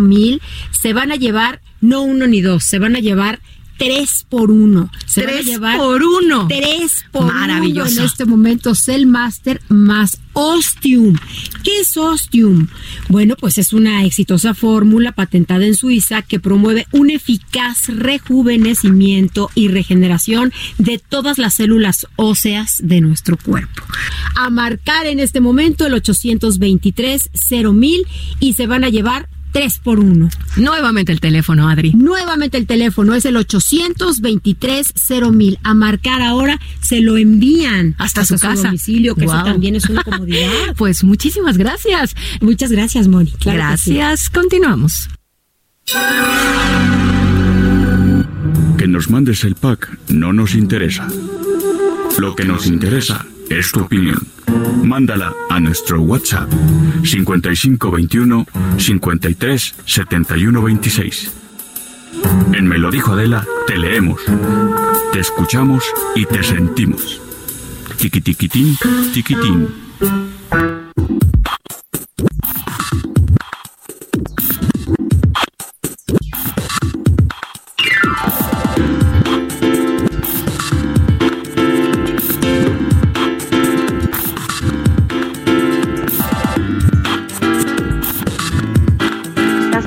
mil, se van a llevar no uno ni dos, se van a llevar tres por uno. Se van a Tres llevar por uno. Tres por Maravilloso. uno en este momento. Cellmaster más Ostium. ¿Qué es Ostium? Bueno, pues es una exitosa fórmula patentada en Suiza que promueve un eficaz rejuvenecimiento y regeneración de todas las células óseas de nuestro cuerpo. A marcar en este momento el 823 mil y se van a llevar 3 por 1. Nuevamente el teléfono, Adri. Nuevamente el teléfono es el 823 mil. A marcar ahora se lo envían Hasta su casa. domicilio, que eso también es una comodidad. Pues muchísimas gracias. Muchas gracias, Moni. Claro que sí. gracias. Continuamos. Que nos mandes el pack no nos interesa. Lo que nos interesa es tu opinión. Mándala a nuestro WhatsApp 5521 53 71 26. En Me lo dijo Adela, te leemos, te escuchamos y te sentimos. Tiquitiquitín, tiquitín.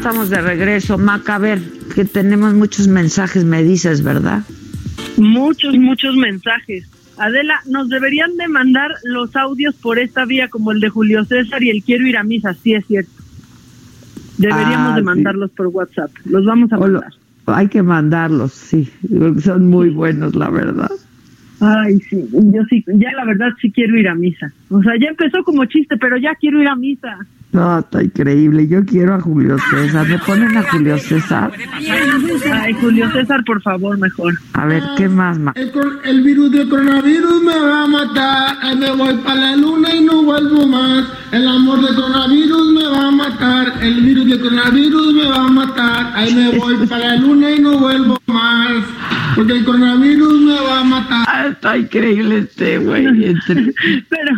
Estamos de regreso. Maca, a ver, que tenemos muchos mensajes, me dices, ¿verdad? Muchos, muchos mensajes. Adela, nos deberían de mandar los audios por esta vía como el de Julio César y el quiero ir a misa, sí es cierto. Deberíamos Ah, de sí. mandarlos por WhatsApp. Los vamos a lo- mandar. hay que mandarlos, sí. Son muy buenos, la verdad. Ay, sí, yo sí, ya la verdad sí quiero ir a misa. O sea, ya empezó como chiste, pero ya quiero ir a misa. No, está increíble. Yo quiero a Julio César. ¿Me ponen a Julio César? Ay, Julio César, por favor, mejor. A ver, ¿qué más? ma- El, virus del coronavirus me va a matar. Ahí me voy para la luna y no vuelvo más. El amor del coronavirus me va a matar. El virus del coronavirus me va a matar. Ahí me voy para la luna y no vuelvo más. Porque el coronavirus me va a matar. Ah, está increíble este güey. Pero,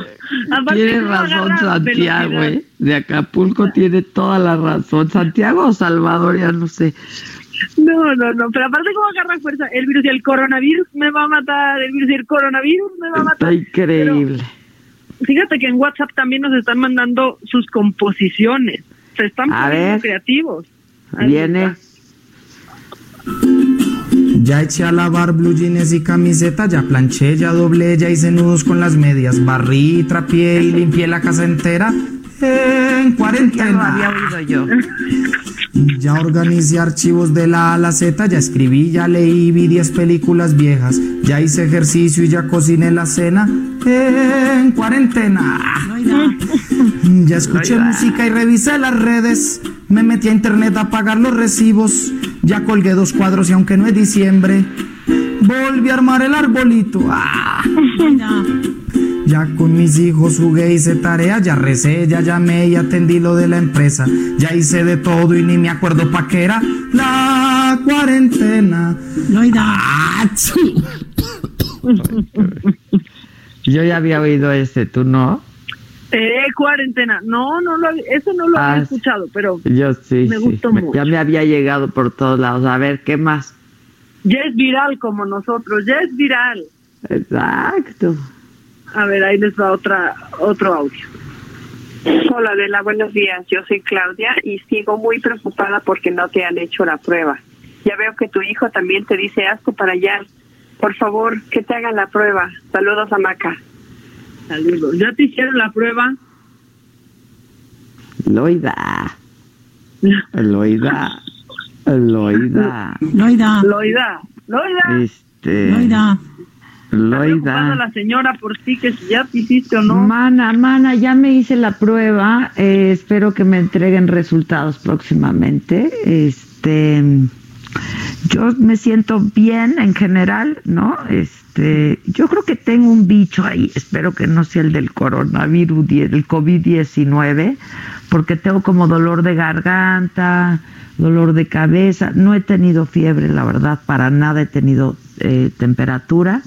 Tiene ¿cómo razón Santiago? ¿eh? De Acapulco tiene toda la razón. Santiago o Salvador, ya no sé. No, no, no, pero aparte cómo agarra fuerza el virus y el coronavirus me va a matar, el virus y el coronavirus me va a matar. Está increíble. Fíjate que en WhatsApp también nos están mandando sus composiciones. Se están A poniendo ver. creativos. Ahí Viene. está. Ya eché a lavar blue jeans y camiseta, ya planché, ya doblé, ya hice nudos con las medias, barrí, trapié y limpié la casa entera en cuarentena. había yo. Ya organicé archivos de la A a la Z, ya escribí, ya leí, vi 10 películas viejas, ya hice ejercicio y ya cociné la cena en cuarentena. Ya escuché música y revisé las redes, me metí a internet a pagar los recibos, ya colgué dos cuadros y aunque no es diciembre, volví a armar el arbolito. ¡Ah! Ya con mis hijos jugué, hice tarea, ya recé, ya llamé y atendí lo de la empresa. Ya hice de todo y ni me acuerdo pa' qué era la cuarentena. Ah. Yo ya había oído ese, ¿tú no? Eh, cuarentena. No, no lo había- eso no lo Ah, había sí. escuchado, pero Yo sí, Me sí. gustó Me- mucho. Ya me había llegado por todos lados. A ver, ¿qué más? ya es viral como nosotros, ya es viral. Exacto. A ver, ahí les va otra otro audio. Hola Adela, buenos días. Yo soy Claudia y sigo muy preocupada porque no te han hecho la prueba. Ya veo que tu hijo también te dice asco para allá. Por favor, que te hagan la prueba. Saludos a Maca. Saludos. ¿Ya te hicieron la prueba? Loida. Loida. Loida. Loida. Loida. Loida. Este. Loida. Loida. la señora por ti, que si ya te hiciste o no. Mana, mana, ya me hice la prueba. eh, espero que me entreguen resultados próximamente. Este. Yo me siento bien en general, ¿no? Este, yo creo que tengo un bicho ahí, espero que no sea el del coronavirus, el COVID-19, porque tengo como dolor de garganta, dolor de cabeza, no he tenido fiebre, la verdad, para nada he tenido eh, temperatura.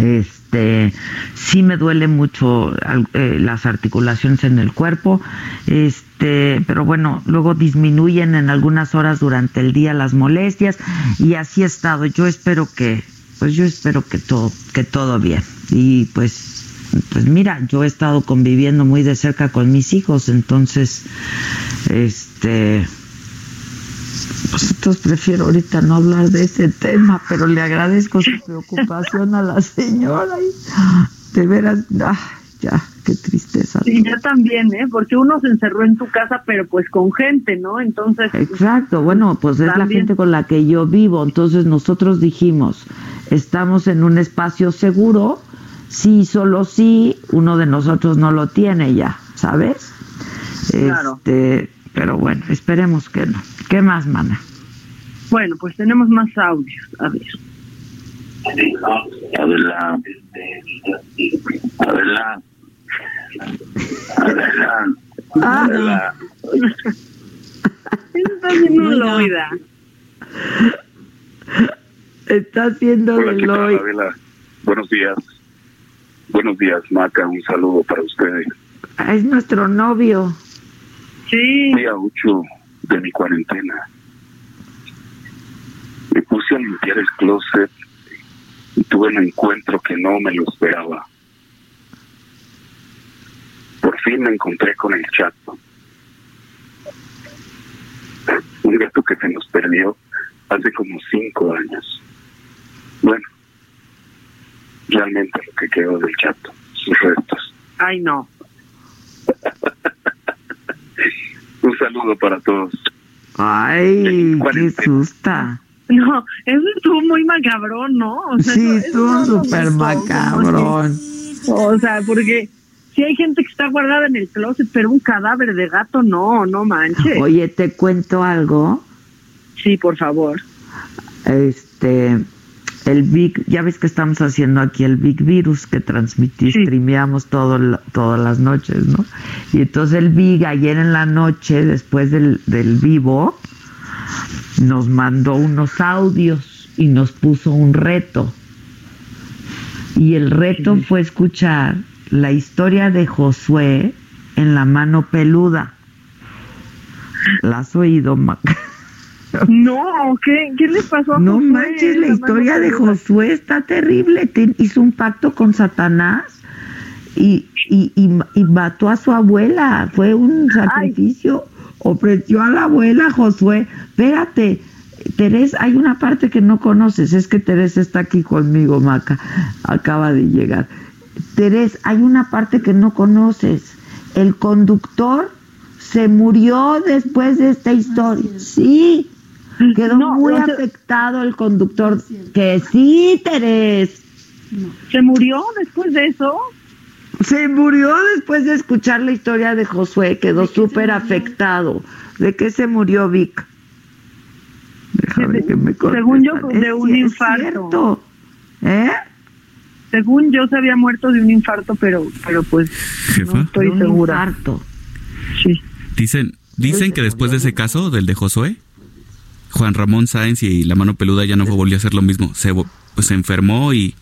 Este, sí me duele mucho eh, las articulaciones en el cuerpo, este, pero bueno, luego disminuyen en algunas horas durante el día las molestias y así he estado. Yo espero que, pues yo espero que todo, que todo bien. Y pues, pues mira, yo he estado conviviendo muy de cerca con mis hijos, entonces, este, entonces prefiero ahorita no hablar de ese tema, pero le agradezco su preocupación a la señora. y de veras, ah, ya, qué tristeza. Sí, yo también, ¿eh? Porque uno se encerró en tu casa, pero pues con gente, ¿no? Entonces. Exacto, bueno, pues es la gente con la que yo vivo, entonces nosotros dijimos, estamos en un espacio seguro, sí, solo sí, uno de nosotros no lo tiene ya, ¿sabes? Claro. Este, pero bueno, esperemos que no. ¿Qué más, mana? Bueno, pues tenemos más audios. A ver. Adela. Adela. Adela. Adela. Está haciendo Loida. Está haciendo Hola, de ¿qué tal, Loy. Adela? Buenos días. Buenos días, Maca. Un saludo para ustedes. Es nuestro novio. Sí. Día 8 de mi cuarentena. Me puse a limpiar el closet y tuve un encuentro que no me lo esperaba. Por fin me encontré con el chato. Un gato que se nos perdió hace como cinco años. Bueno, realmente lo que quedó del chato, sus restos. Ay, no. Un saludo para todos. Ay, qué susta. No, eso estuvo muy macabrón, ¿no? O sea, sí, eso- estuvo súper macabrón. O sea, porque si hay gente que está guardada en el closet, pero un cadáver de gato, no, no manches. Oye, te cuento algo. Sí, por favor. Este, el Big, ya ves que estamos haciendo aquí el Big Virus que transmití, streameamos todo, todas las noches, ¿no? Y entonces el Big ayer en la noche, después del, del vivo, nos mandó unos audios y nos puso un reto. Y el reto fue escuchar la historia de Josué en la mano peluda. ¿La has oído, Maca? No, ¿qué, qué le pasó a No Josué? manches, la historia de? Josué está terrible. Te- hizo un pacto con Satanás y, y, y, y mató a su abuela. Fue un sacrificio. Ofreció a la abuela Josué. Espérate, Teresa, hay una parte que no conoces. Es que Teresa está aquí conmigo, Maca. Acaba de llegar. Teresa, hay una parte que no conoces. El conductor se murió después de esta historia. Sí. Quedó muy no afectado el conductor. Que sí, Teres. ¿Se murió después de eso? Se murió después de escuchar la historia de Josué. Quedó súper afectado. ¿De qué se murió Vic? Déjame que me Según yo, de un es infarto. ¿Eh? Según yo se había muerto de un infarto, pero, pero pues Jefa. estoy Un segura. infarto. Sí. Dicen, dicen que después de ese caso, del de Josué, Juan Ramón Sáenz y la mano peluda ya no volvió a hacer lo mismo. Se, pues, se enfermó y,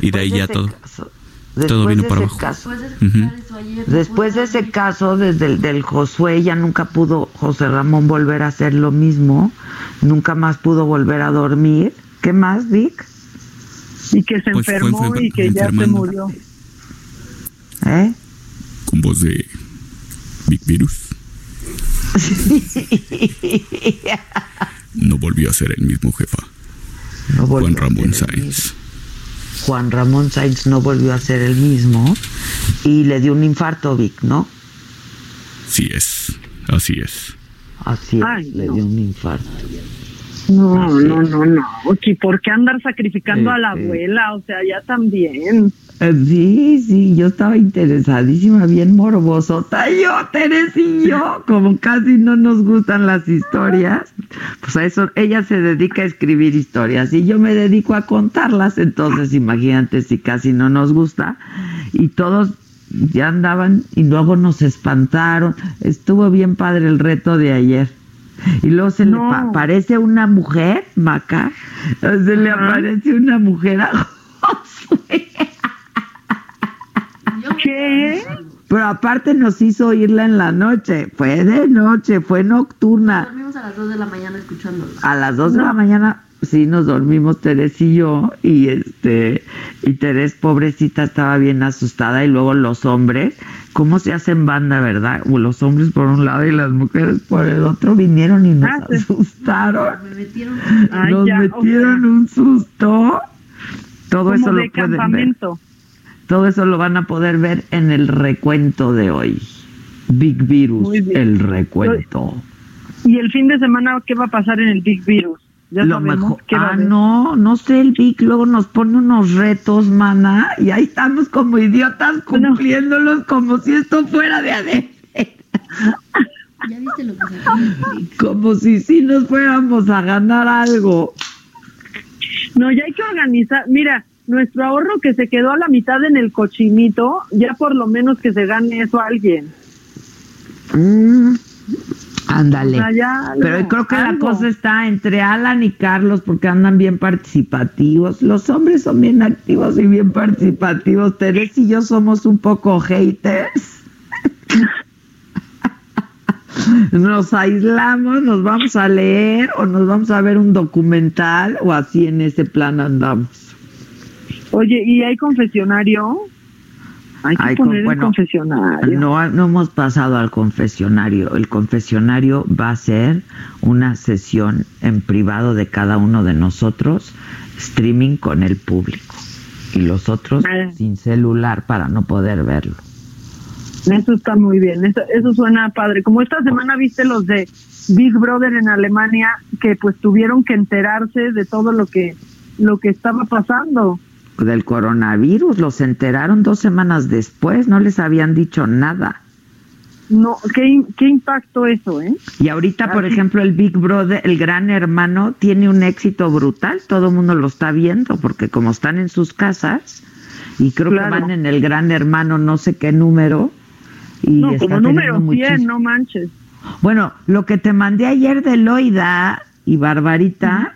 y de ahí ya todo. caso- todo después vino de para ese abajo. caso-. Después de ese caso, desde el del Josué, ya nunca pudo José Ramón volver a hacer lo mismo, nunca más pudo volver a dormir. ¿Qué más, Vic? Y que se Pues fue enfermó enfer- y que ya se murió. ¿Eh? Con voz de Big Virus. No volvió a ser el mismo jefa. No Juan Ramón Sáenz. Juan Ramón Sainz no volvió a ser el mismo y le dio un infarto, Vic, ¿no? Sí es, así es. Así es, Ay, le no. dio un infarto. No, no, no, no. ¿Y por qué andar sacrificando a la abuela? O sea, ya también. Sí, sí, yo estaba interesadísima, bien morbosota. Yo, Teres y yo, como casi no nos gustan las historias, pues a eso, ella se dedica a escribir historias y yo me dedico a contarlas, entonces imagínate si casi no nos gusta. Y todos ya andaban y luego nos espantaron. Estuvo bien padre el reto de ayer. Y luego se le No. aparece una mujer, Maca, se le aparece una mujer a Josué. ¿Qué? Pero aparte nos hizo oírla en la noche. Fue de noche, fue nocturna. Dormimos a las 2 de la mañana escuchándolo. A las 2 de la mañana sí nos dormimos Teres y yo y este y Teres pobrecita estaba bien asustada y luego los hombres, ¿cómo se hacen banda, verdad? O Los hombres por un lado y las mujeres por el otro vinieron y nos Ah, asustaron. Me metieron. Ay, nos ya, o metieron sea, un susto. Todo eso como lo de pueden ver. Todo eso lo van a poder ver en el recuento de hoy. Big Virus, el recuento. ¿Y el fin de semana qué va a pasar en el Big Virus? Ya Lo sabemos mejor. qué Ah, no, no sé, el Vic luego nos pone unos retos, mana, y ahí estamos como idiotas cumpliéndolos como si esto fuera de adentro. ¿Ya viste lo que? Como si sí nos fuéramos a ganar algo. No, ya hay que organizar. Mira, nuestro ahorro que se quedó a la mitad en el cochinito, ya por lo menos que se gane eso alguien. Mm, ándale. Pero creo que la cosa está entre Alan y Carlos porque andan bien participativos. Los hombres son bien activos y bien participativos. Teresa y yo somos un poco haters. Nos aislamos, nos vamos a leer o nos vamos a ver un documental o así en ese plan andamos. Oye, ¿y hay confesionario? Hay que Hay con- poner bueno, el confesionario. No, no hemos pasado al confesionario. El confesionario va a ser una sesión en privado de cada uno de nosotros, streaming con el público. Y los otros Ah. sin celular para no poder verlo. Eso está muy bien, eso, eso suena padre. Como esta semana viste los de Big Brother en Alemania que pues tuvieron que enterarse de todo lo que lo que estaba pasando. Del coronavirus, los enteraron dos semanas después, no les habían dicho nada. No, qué, qué impacto eso, ¿eh? Y ahorita, por ejemplo, el Big Brother, el Gran Hermano, tiene un éxito brutal. Todo el mundo lo está viendo porque como están en sus casas y creo que van en el Gran Hermano, no sé qué número. Y no, está como número teniendo 100, muchis- no manches. Bueno, lo que te mandé ayer de Loida y Barbarita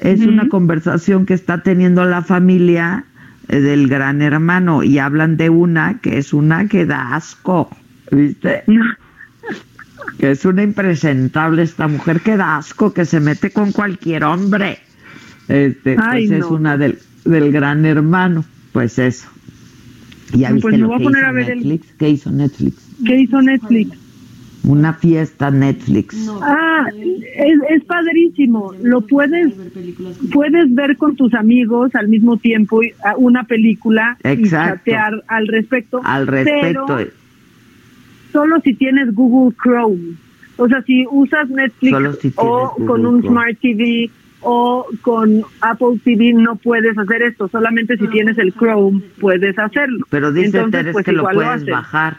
es una conversación que está teniendo la familia eh, del Gran Hermano y hablan de una que es una que da asco, ¿viste? que es una impresentable esta mujer que da asco, que se mete con cualquier hombre. Este, Ay, pues es una del, del Gran Hermano, pues eso. ¿Ya No, viste pues me lo voy a que poner hizo a ver el- Netflix? ¿Qué hizo Netflix? ¿Qué hizo Netflix? Una fiesta Netflix. Ah, es, es padrísimo. Lo puedes puedes ver con tus amigos al mismo tiempo y- una película y Exacto. chatear al respecto. Al respecto. pero solo si tienes Google Chrome. O sea, si usas Netflix si o Google con un Chrome. Smart TV o con Apple TV no puedes hacer esto. Solamente si tienes el Chrome puedes hacerlo. Pero dice Entonces, Teres pues, que lo puedes haces. bajar.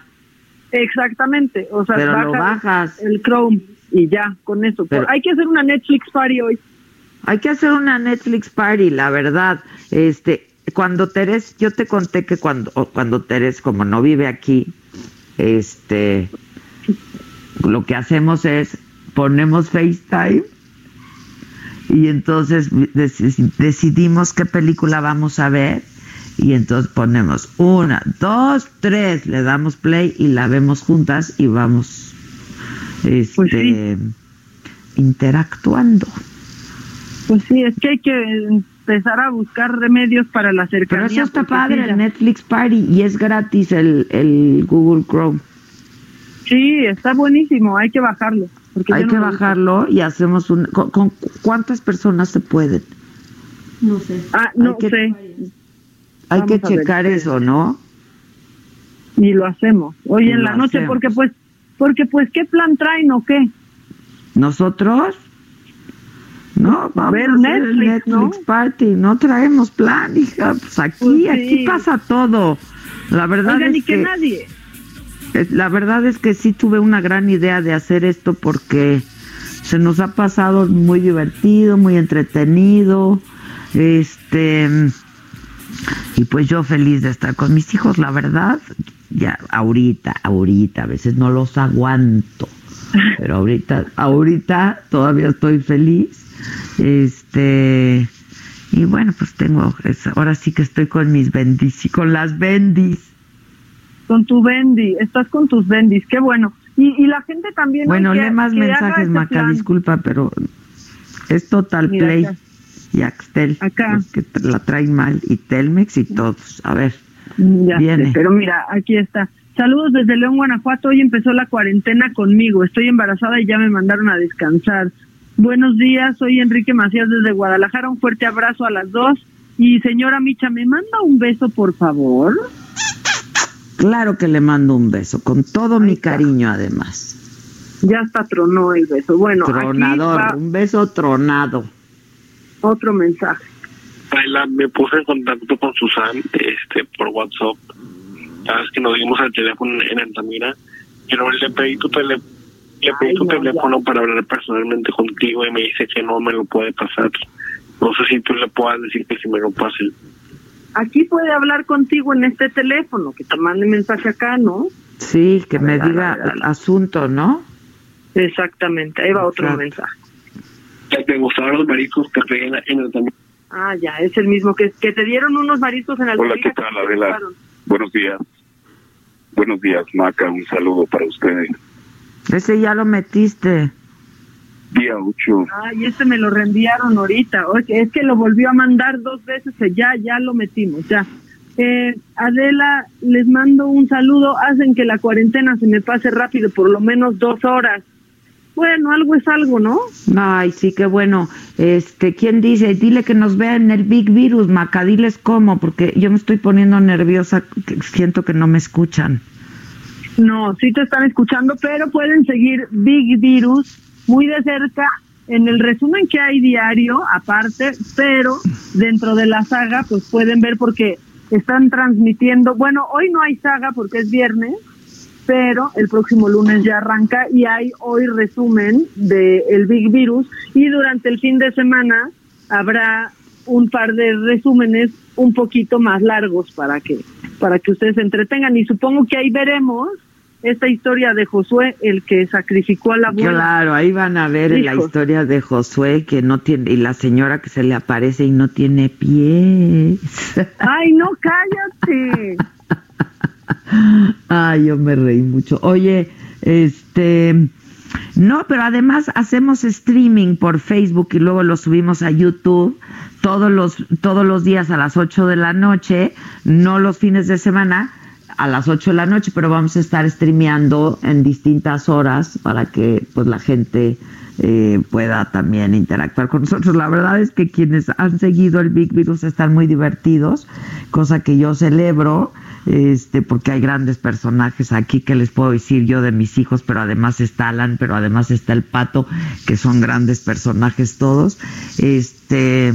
Exactamente, o sea, Pero lo bajas el Chrome y ya, con eso. Pero- Hay que hacer una Netflix party hoy. Hay que hacer una Netflix party, la verdad. Este, cuando Teres, yo te conté que cuando, cuando Teres, como no vive aquí, este, lo que hacemos es ponemos FaceTime y entonces deci- decidimos qué película vamos a ver y entonces ponemos una, dos, tres, le damos play y la vemos juntas y vamos este, interactuando. Pues sí, es que hay que empezar a buscar remedios para la Pero cercanía. eso está padre, sí, el Netflix Party, y es gratis el, el Google Chrome. Sí, está buenísimo, hay que bajarlo. Porque Hay no que bajarlo y hacemos un... ¿con, con cuántas personas se pueden? No sé. Ah, no que- sé. Hay Vamos que checar eso, ¿no? Y lo hacemos. Hoy Y en la noche, hacemos. porque pues, porque pues, ¿qué plan traen o qué? ¿Nosotros? No, vamos a ver, el Netflix, ¿no? Netflix Party, no traemos plan, hija, pues aquí, Pues sí. aquí pasa todo. La verdad Oigan, es y que que... nadie. La verdad es que sí tuve una gran idea de hacer esto porque se nos ha pasado muy divertido, muy entretenido, este y pues yo feliz de estar con mis hijos, la verdad, ya ahorita, ahorita, a veces no los aguanto, pero ahorita, ahorita todavía estoy feliz, este y bueno pues tengo, es- ahora sí que estoy con mis bendis, con las bendis. Con tu Bendy, estás con tus Bendis, qué bueno. Y, y la gente también. Bueno, que- lee más que mensajes, este Maca, plan. disculpa, pero es Total Mira, Play. Y Axtel, los que la traen mal, y Telmex y todos. A ver, Ya viene. sé, pero mira, aquí está. Saludos desde León, Guanajuato. Hoy empezó la cuarentena conmigo. Estoy embarazada y ya me mandaron a descansar. Buenos días, soy Enrique Macías desde Guadalajara. Un fuerte abrazo a las dos. Y señora Micha, ¿me manda un beso, por favor? Claro que le mando un beso, con todo mi cariño además. Ya hasta tronó el beso. Bueno, aquí Tronador, va un beso tronado. Otro mensaje. Paila, me puse en contacto con Susan este, por WhatsApp. Sabes que nos dimos al teléfono en Altamira, pero le pedí tu, tele, le pedí tu no, teléfono para hablar personalmente contigo y me dice que no me lo puede pasar. No sé si tú le puedas decir que si me lo pase. Aquí puede hablar contigo en este teléfono, que te mande mensaje acá, ¿no? Sí, que me ver, a diga ver, a ver. asunto, ¿no? Exactamente, ahí va otro Exacto. mensaje. Que te gustaban los mariscos que pedí en, en Altamira. Ah, ya, es el mismo que, que te dieron unos mariscos en el Hola, ¿qué tal, Adela? Buenos días. Buenos días, Maca. Un saludo para ustedes. Ese ya lo metiste. Día 8. Ah, y este me lo reenviaron ahorita. Oye, es que lo volvió a mandar dos veces, eh, ya, ya lo metimos, ya. Eh, Adela, les mando un saludo. Hacen que la cuarentena se me pase rápido, por lo menos dos horas. Bueno, algo es algo, ¿no? Ay, sí, qué bueno. Este, ¿quién dice? Dile que nos vea en el Big Virus, Maca, diles cómo, porque yo me estoy poniendo nerviosa, que siento que no me escuchan. No, sí te están escuchando, pero pueden seguir Big Virus muy de cerca en el resumen que hay diario, aparte, pero dentro de la saga, pues pueden ver porque están transmitiendo, bueno, hoy no hay saga porque es viernes, pero el próximo lunes ya arranca y hay hoy resumen de el Big Virus y durante el fin de semana habrá un par de resúmenes un poquito más largos para que para que ustedes se entretengan y supongo que ahí veremos esta historia de Josué, el que sacrificó a la abuela. Claro, ahí van a ver la historia de Josué que no tiene y la señora que se le aparece y no tiene pies. Ay, no, cállate. Ay, yo me reí mucho. Oye, este, no, pero además hacemos streaming por Facebook y luego lo subimos a YouTube todos los todos los días a las 8 de la noche, no los fines de semana a las 8 de la noche, pero vamos a estar streameando en distintas horas para que pues la gente eh, pueda también interactuar con nosotros. La verdad es que quienes han seguido el Big Virus están muy divertidos, cosa que yo celebro, este, porque hay grandes personajes aquí que les puedo decir yo de mis hijos, pero además está Alan, pero además está el Pato, que son grandes personajes todos. Este,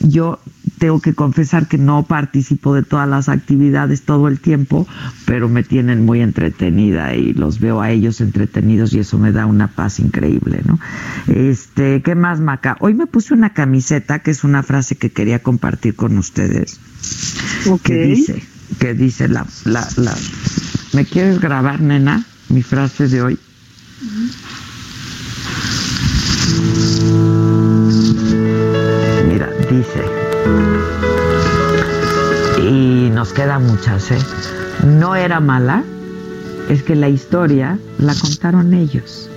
yo tengo que confesar que no participo de todas las actividades todo el tiempo, pero me tienen muy entretenida y los veo a ellos entretenidos y eso me da una paz increíble, ¿no? Este, ¿qué más, Maca? Hoy me puse una camiseta que es una frase que quería compartir con ustedes. Que dice, que dice la, la, la, ¿me quieres grabar, nena? Mi frase de hoy. Mira, dice, y nos quedan muchas, ¿eh? No era mala, es que la historia la contaron ellos.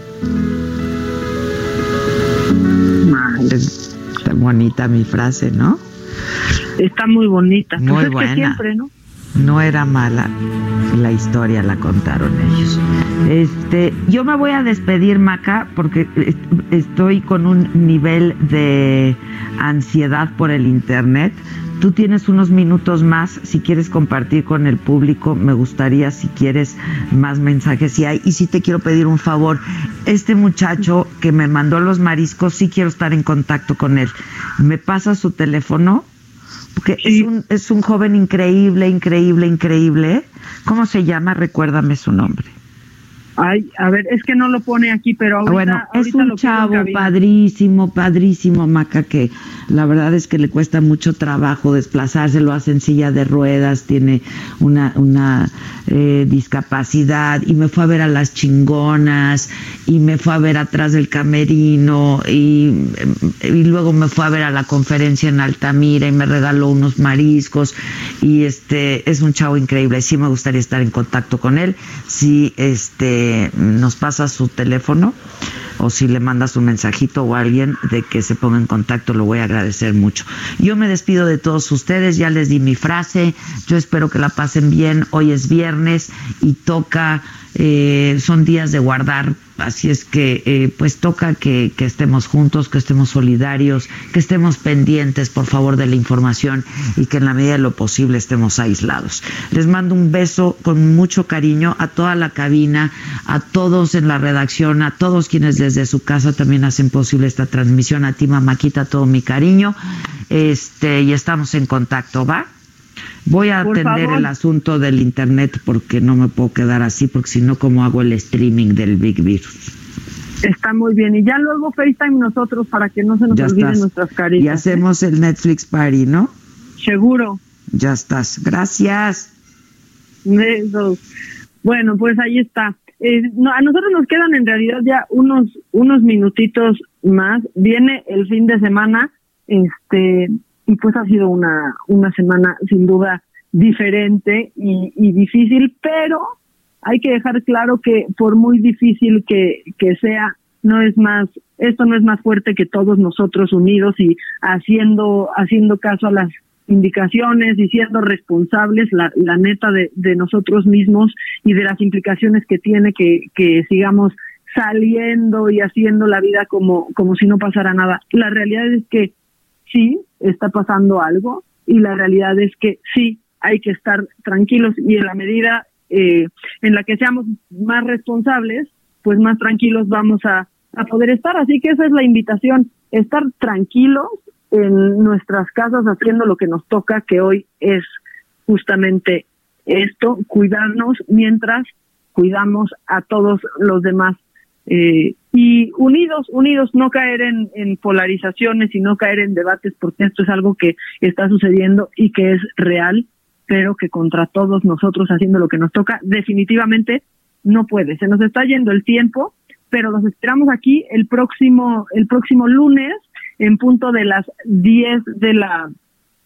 Es tan bonita mi frase, ¿no? Está muy bonita. Pues Muy es que buena. siempre, ¿no? No era mala, la historia la contaron ellos. Este, yo me voy a despedir, Maca, porque est- estoy con un nivel de ansiedad por el internet. Tú tienes unos minutos más, si quieres compartir con el público, me gustaría si quieres más mensajes si hay. Y sí te quiero pedir un favor, este muchacho que me mandó los mariscos, sí quiero estar en contacto con él. ¿Me pasa su teléfono? Porque es, un, es un joven increíble, increíble, increíble. ¿Cómo se llama? Recuérdame su nombre. Ay, a ver, es que no lo pone aquí, pero ahorita, bueno, es ahorita un lo chavo padrísimo, padrísimo, Maca, que la verdad es que le cuesta mucho trabajo desplazarse, lo hace en silla de ruedas, tiene una, una eh, discapacidad y me fue a ver a las chingonas y me fue a ver atrás del camerino y, y luego me fue a ver a la conferencia en Altamira y me regaló unos mariscos y este es un chavo increíble, sí me gustaría estar en contacto con él, si este nos pasa su teléfono o si le mandas un mensajito o alguien de que se ponga en contacto, lo voy a agradecer mucho. Yo me despido de todos ustedes, ya les di mi frase, yo espero que la pasen bien, hoy es viernes y toca, eh, son días de guardar, así es que eh, pues toca que, que estemos juntos, que estemos solidarios, que estemos pendientes por favor de la información y que en la medida de lo posible estemos aislados. Les mando un beso con mucho cariño a toda la cabina, a todos en la redacción, a todos quienes desde su casa también hacen posible esta transmisión, a ti Maquita, todo mi cariño, este, y estamos en contacto, ¿va? Voy a Por atender favor. el asunto del internet porque no me puedo quedar así, porque si no, ¿cómo hago el streaming del Big Virus? Está muy bien. Y ya luego FaceTime nosotros para que no se nos Ya olviden estás. nuestras caritas. Y hacemos el Netflix Party, ¿no? Seguro. Ya estás. Gracias. Besos. Bueno, pues ahí está. Eh, no, a nosotros nos quedan en realidad ya unos unos minutitos más. Viene el fin de semana, este y pues ha sido una una semana sin duda diferente y, y difícil, pero hay que dejar claro que por muy difícil que, que sea, no es más, esto no es más fuerte que todos nosotros unidos y haciendo, haciendo caso a las indicaciones y siendo responsables, la, la neta, de, de nosotros mismos y de las implicaciones que tiene que, que sigamos saliendo y haciendo la vida como, como si no pasara nada. La realidad es que sí está pasando algo y la realidad es que sí hay que estar tranquilos y en la medida eh, en la que seamos más responsables, pues más tranquilos vamos a, a poder estar. Así que esa es la invitación, estar tranquilos en nuestras casas haciendo lo que nos toca, que hoy es justamente esto, cuidarnos mientras cuidamos a todos los demás. Eh, y unidos, unidos, no caer en, en polarizaciones y no caer en debates, porque esto es algo que está sucediendo y que es real, pero que contra todos nosotros haciendo lo que nos toca, definitivamente no puede. Se nos está yendo el tiempo, pero los esperamos aquí el próximo, el próximo lunes en punto de las 10 de la,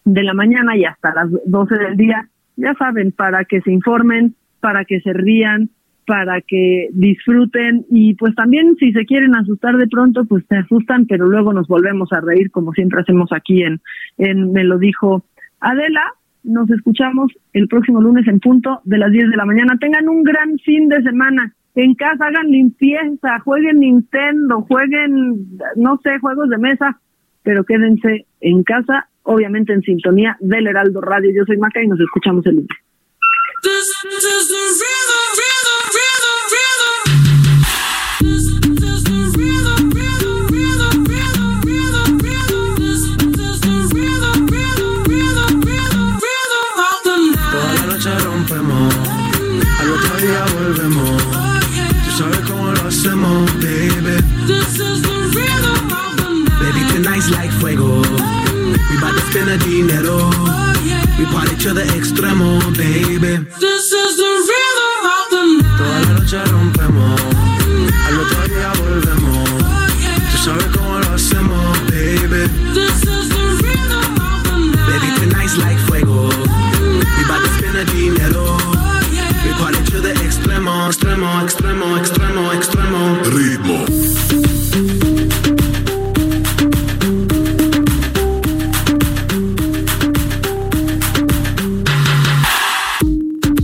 de la mañana y hasta las 12 del día. Ya saben, para que se informen, para que se rían, para que disfruten y pues también si se quieren asustar de pronto, pues se asustan, pero luego nos volvemos a reír como siempre hacemos aquí en, en Me lo dijo Adela. Nos escuchamos el próximo lunes en punto de las 10 de la mañana. Tengan un gran fin de semana. En casa hagan limpieza, jueguen Nintendo, jueguen, no sé, juegos de mesa, pero quédense en casa, obviamente en sintonía del Heraldo Radio. Yo soy Maca y nos escuchamos el lunes. We bout to spend the dinero. We party to the extremo, baby. Toda la noche rompemos, al otro día volvemos. Tú sabes cómo lo hacemos, baby. Baby, tonight's like fuego. We bout to spend the dinero. We party to the extremo, extremo, extremo, extremo, extremo. Ritmo.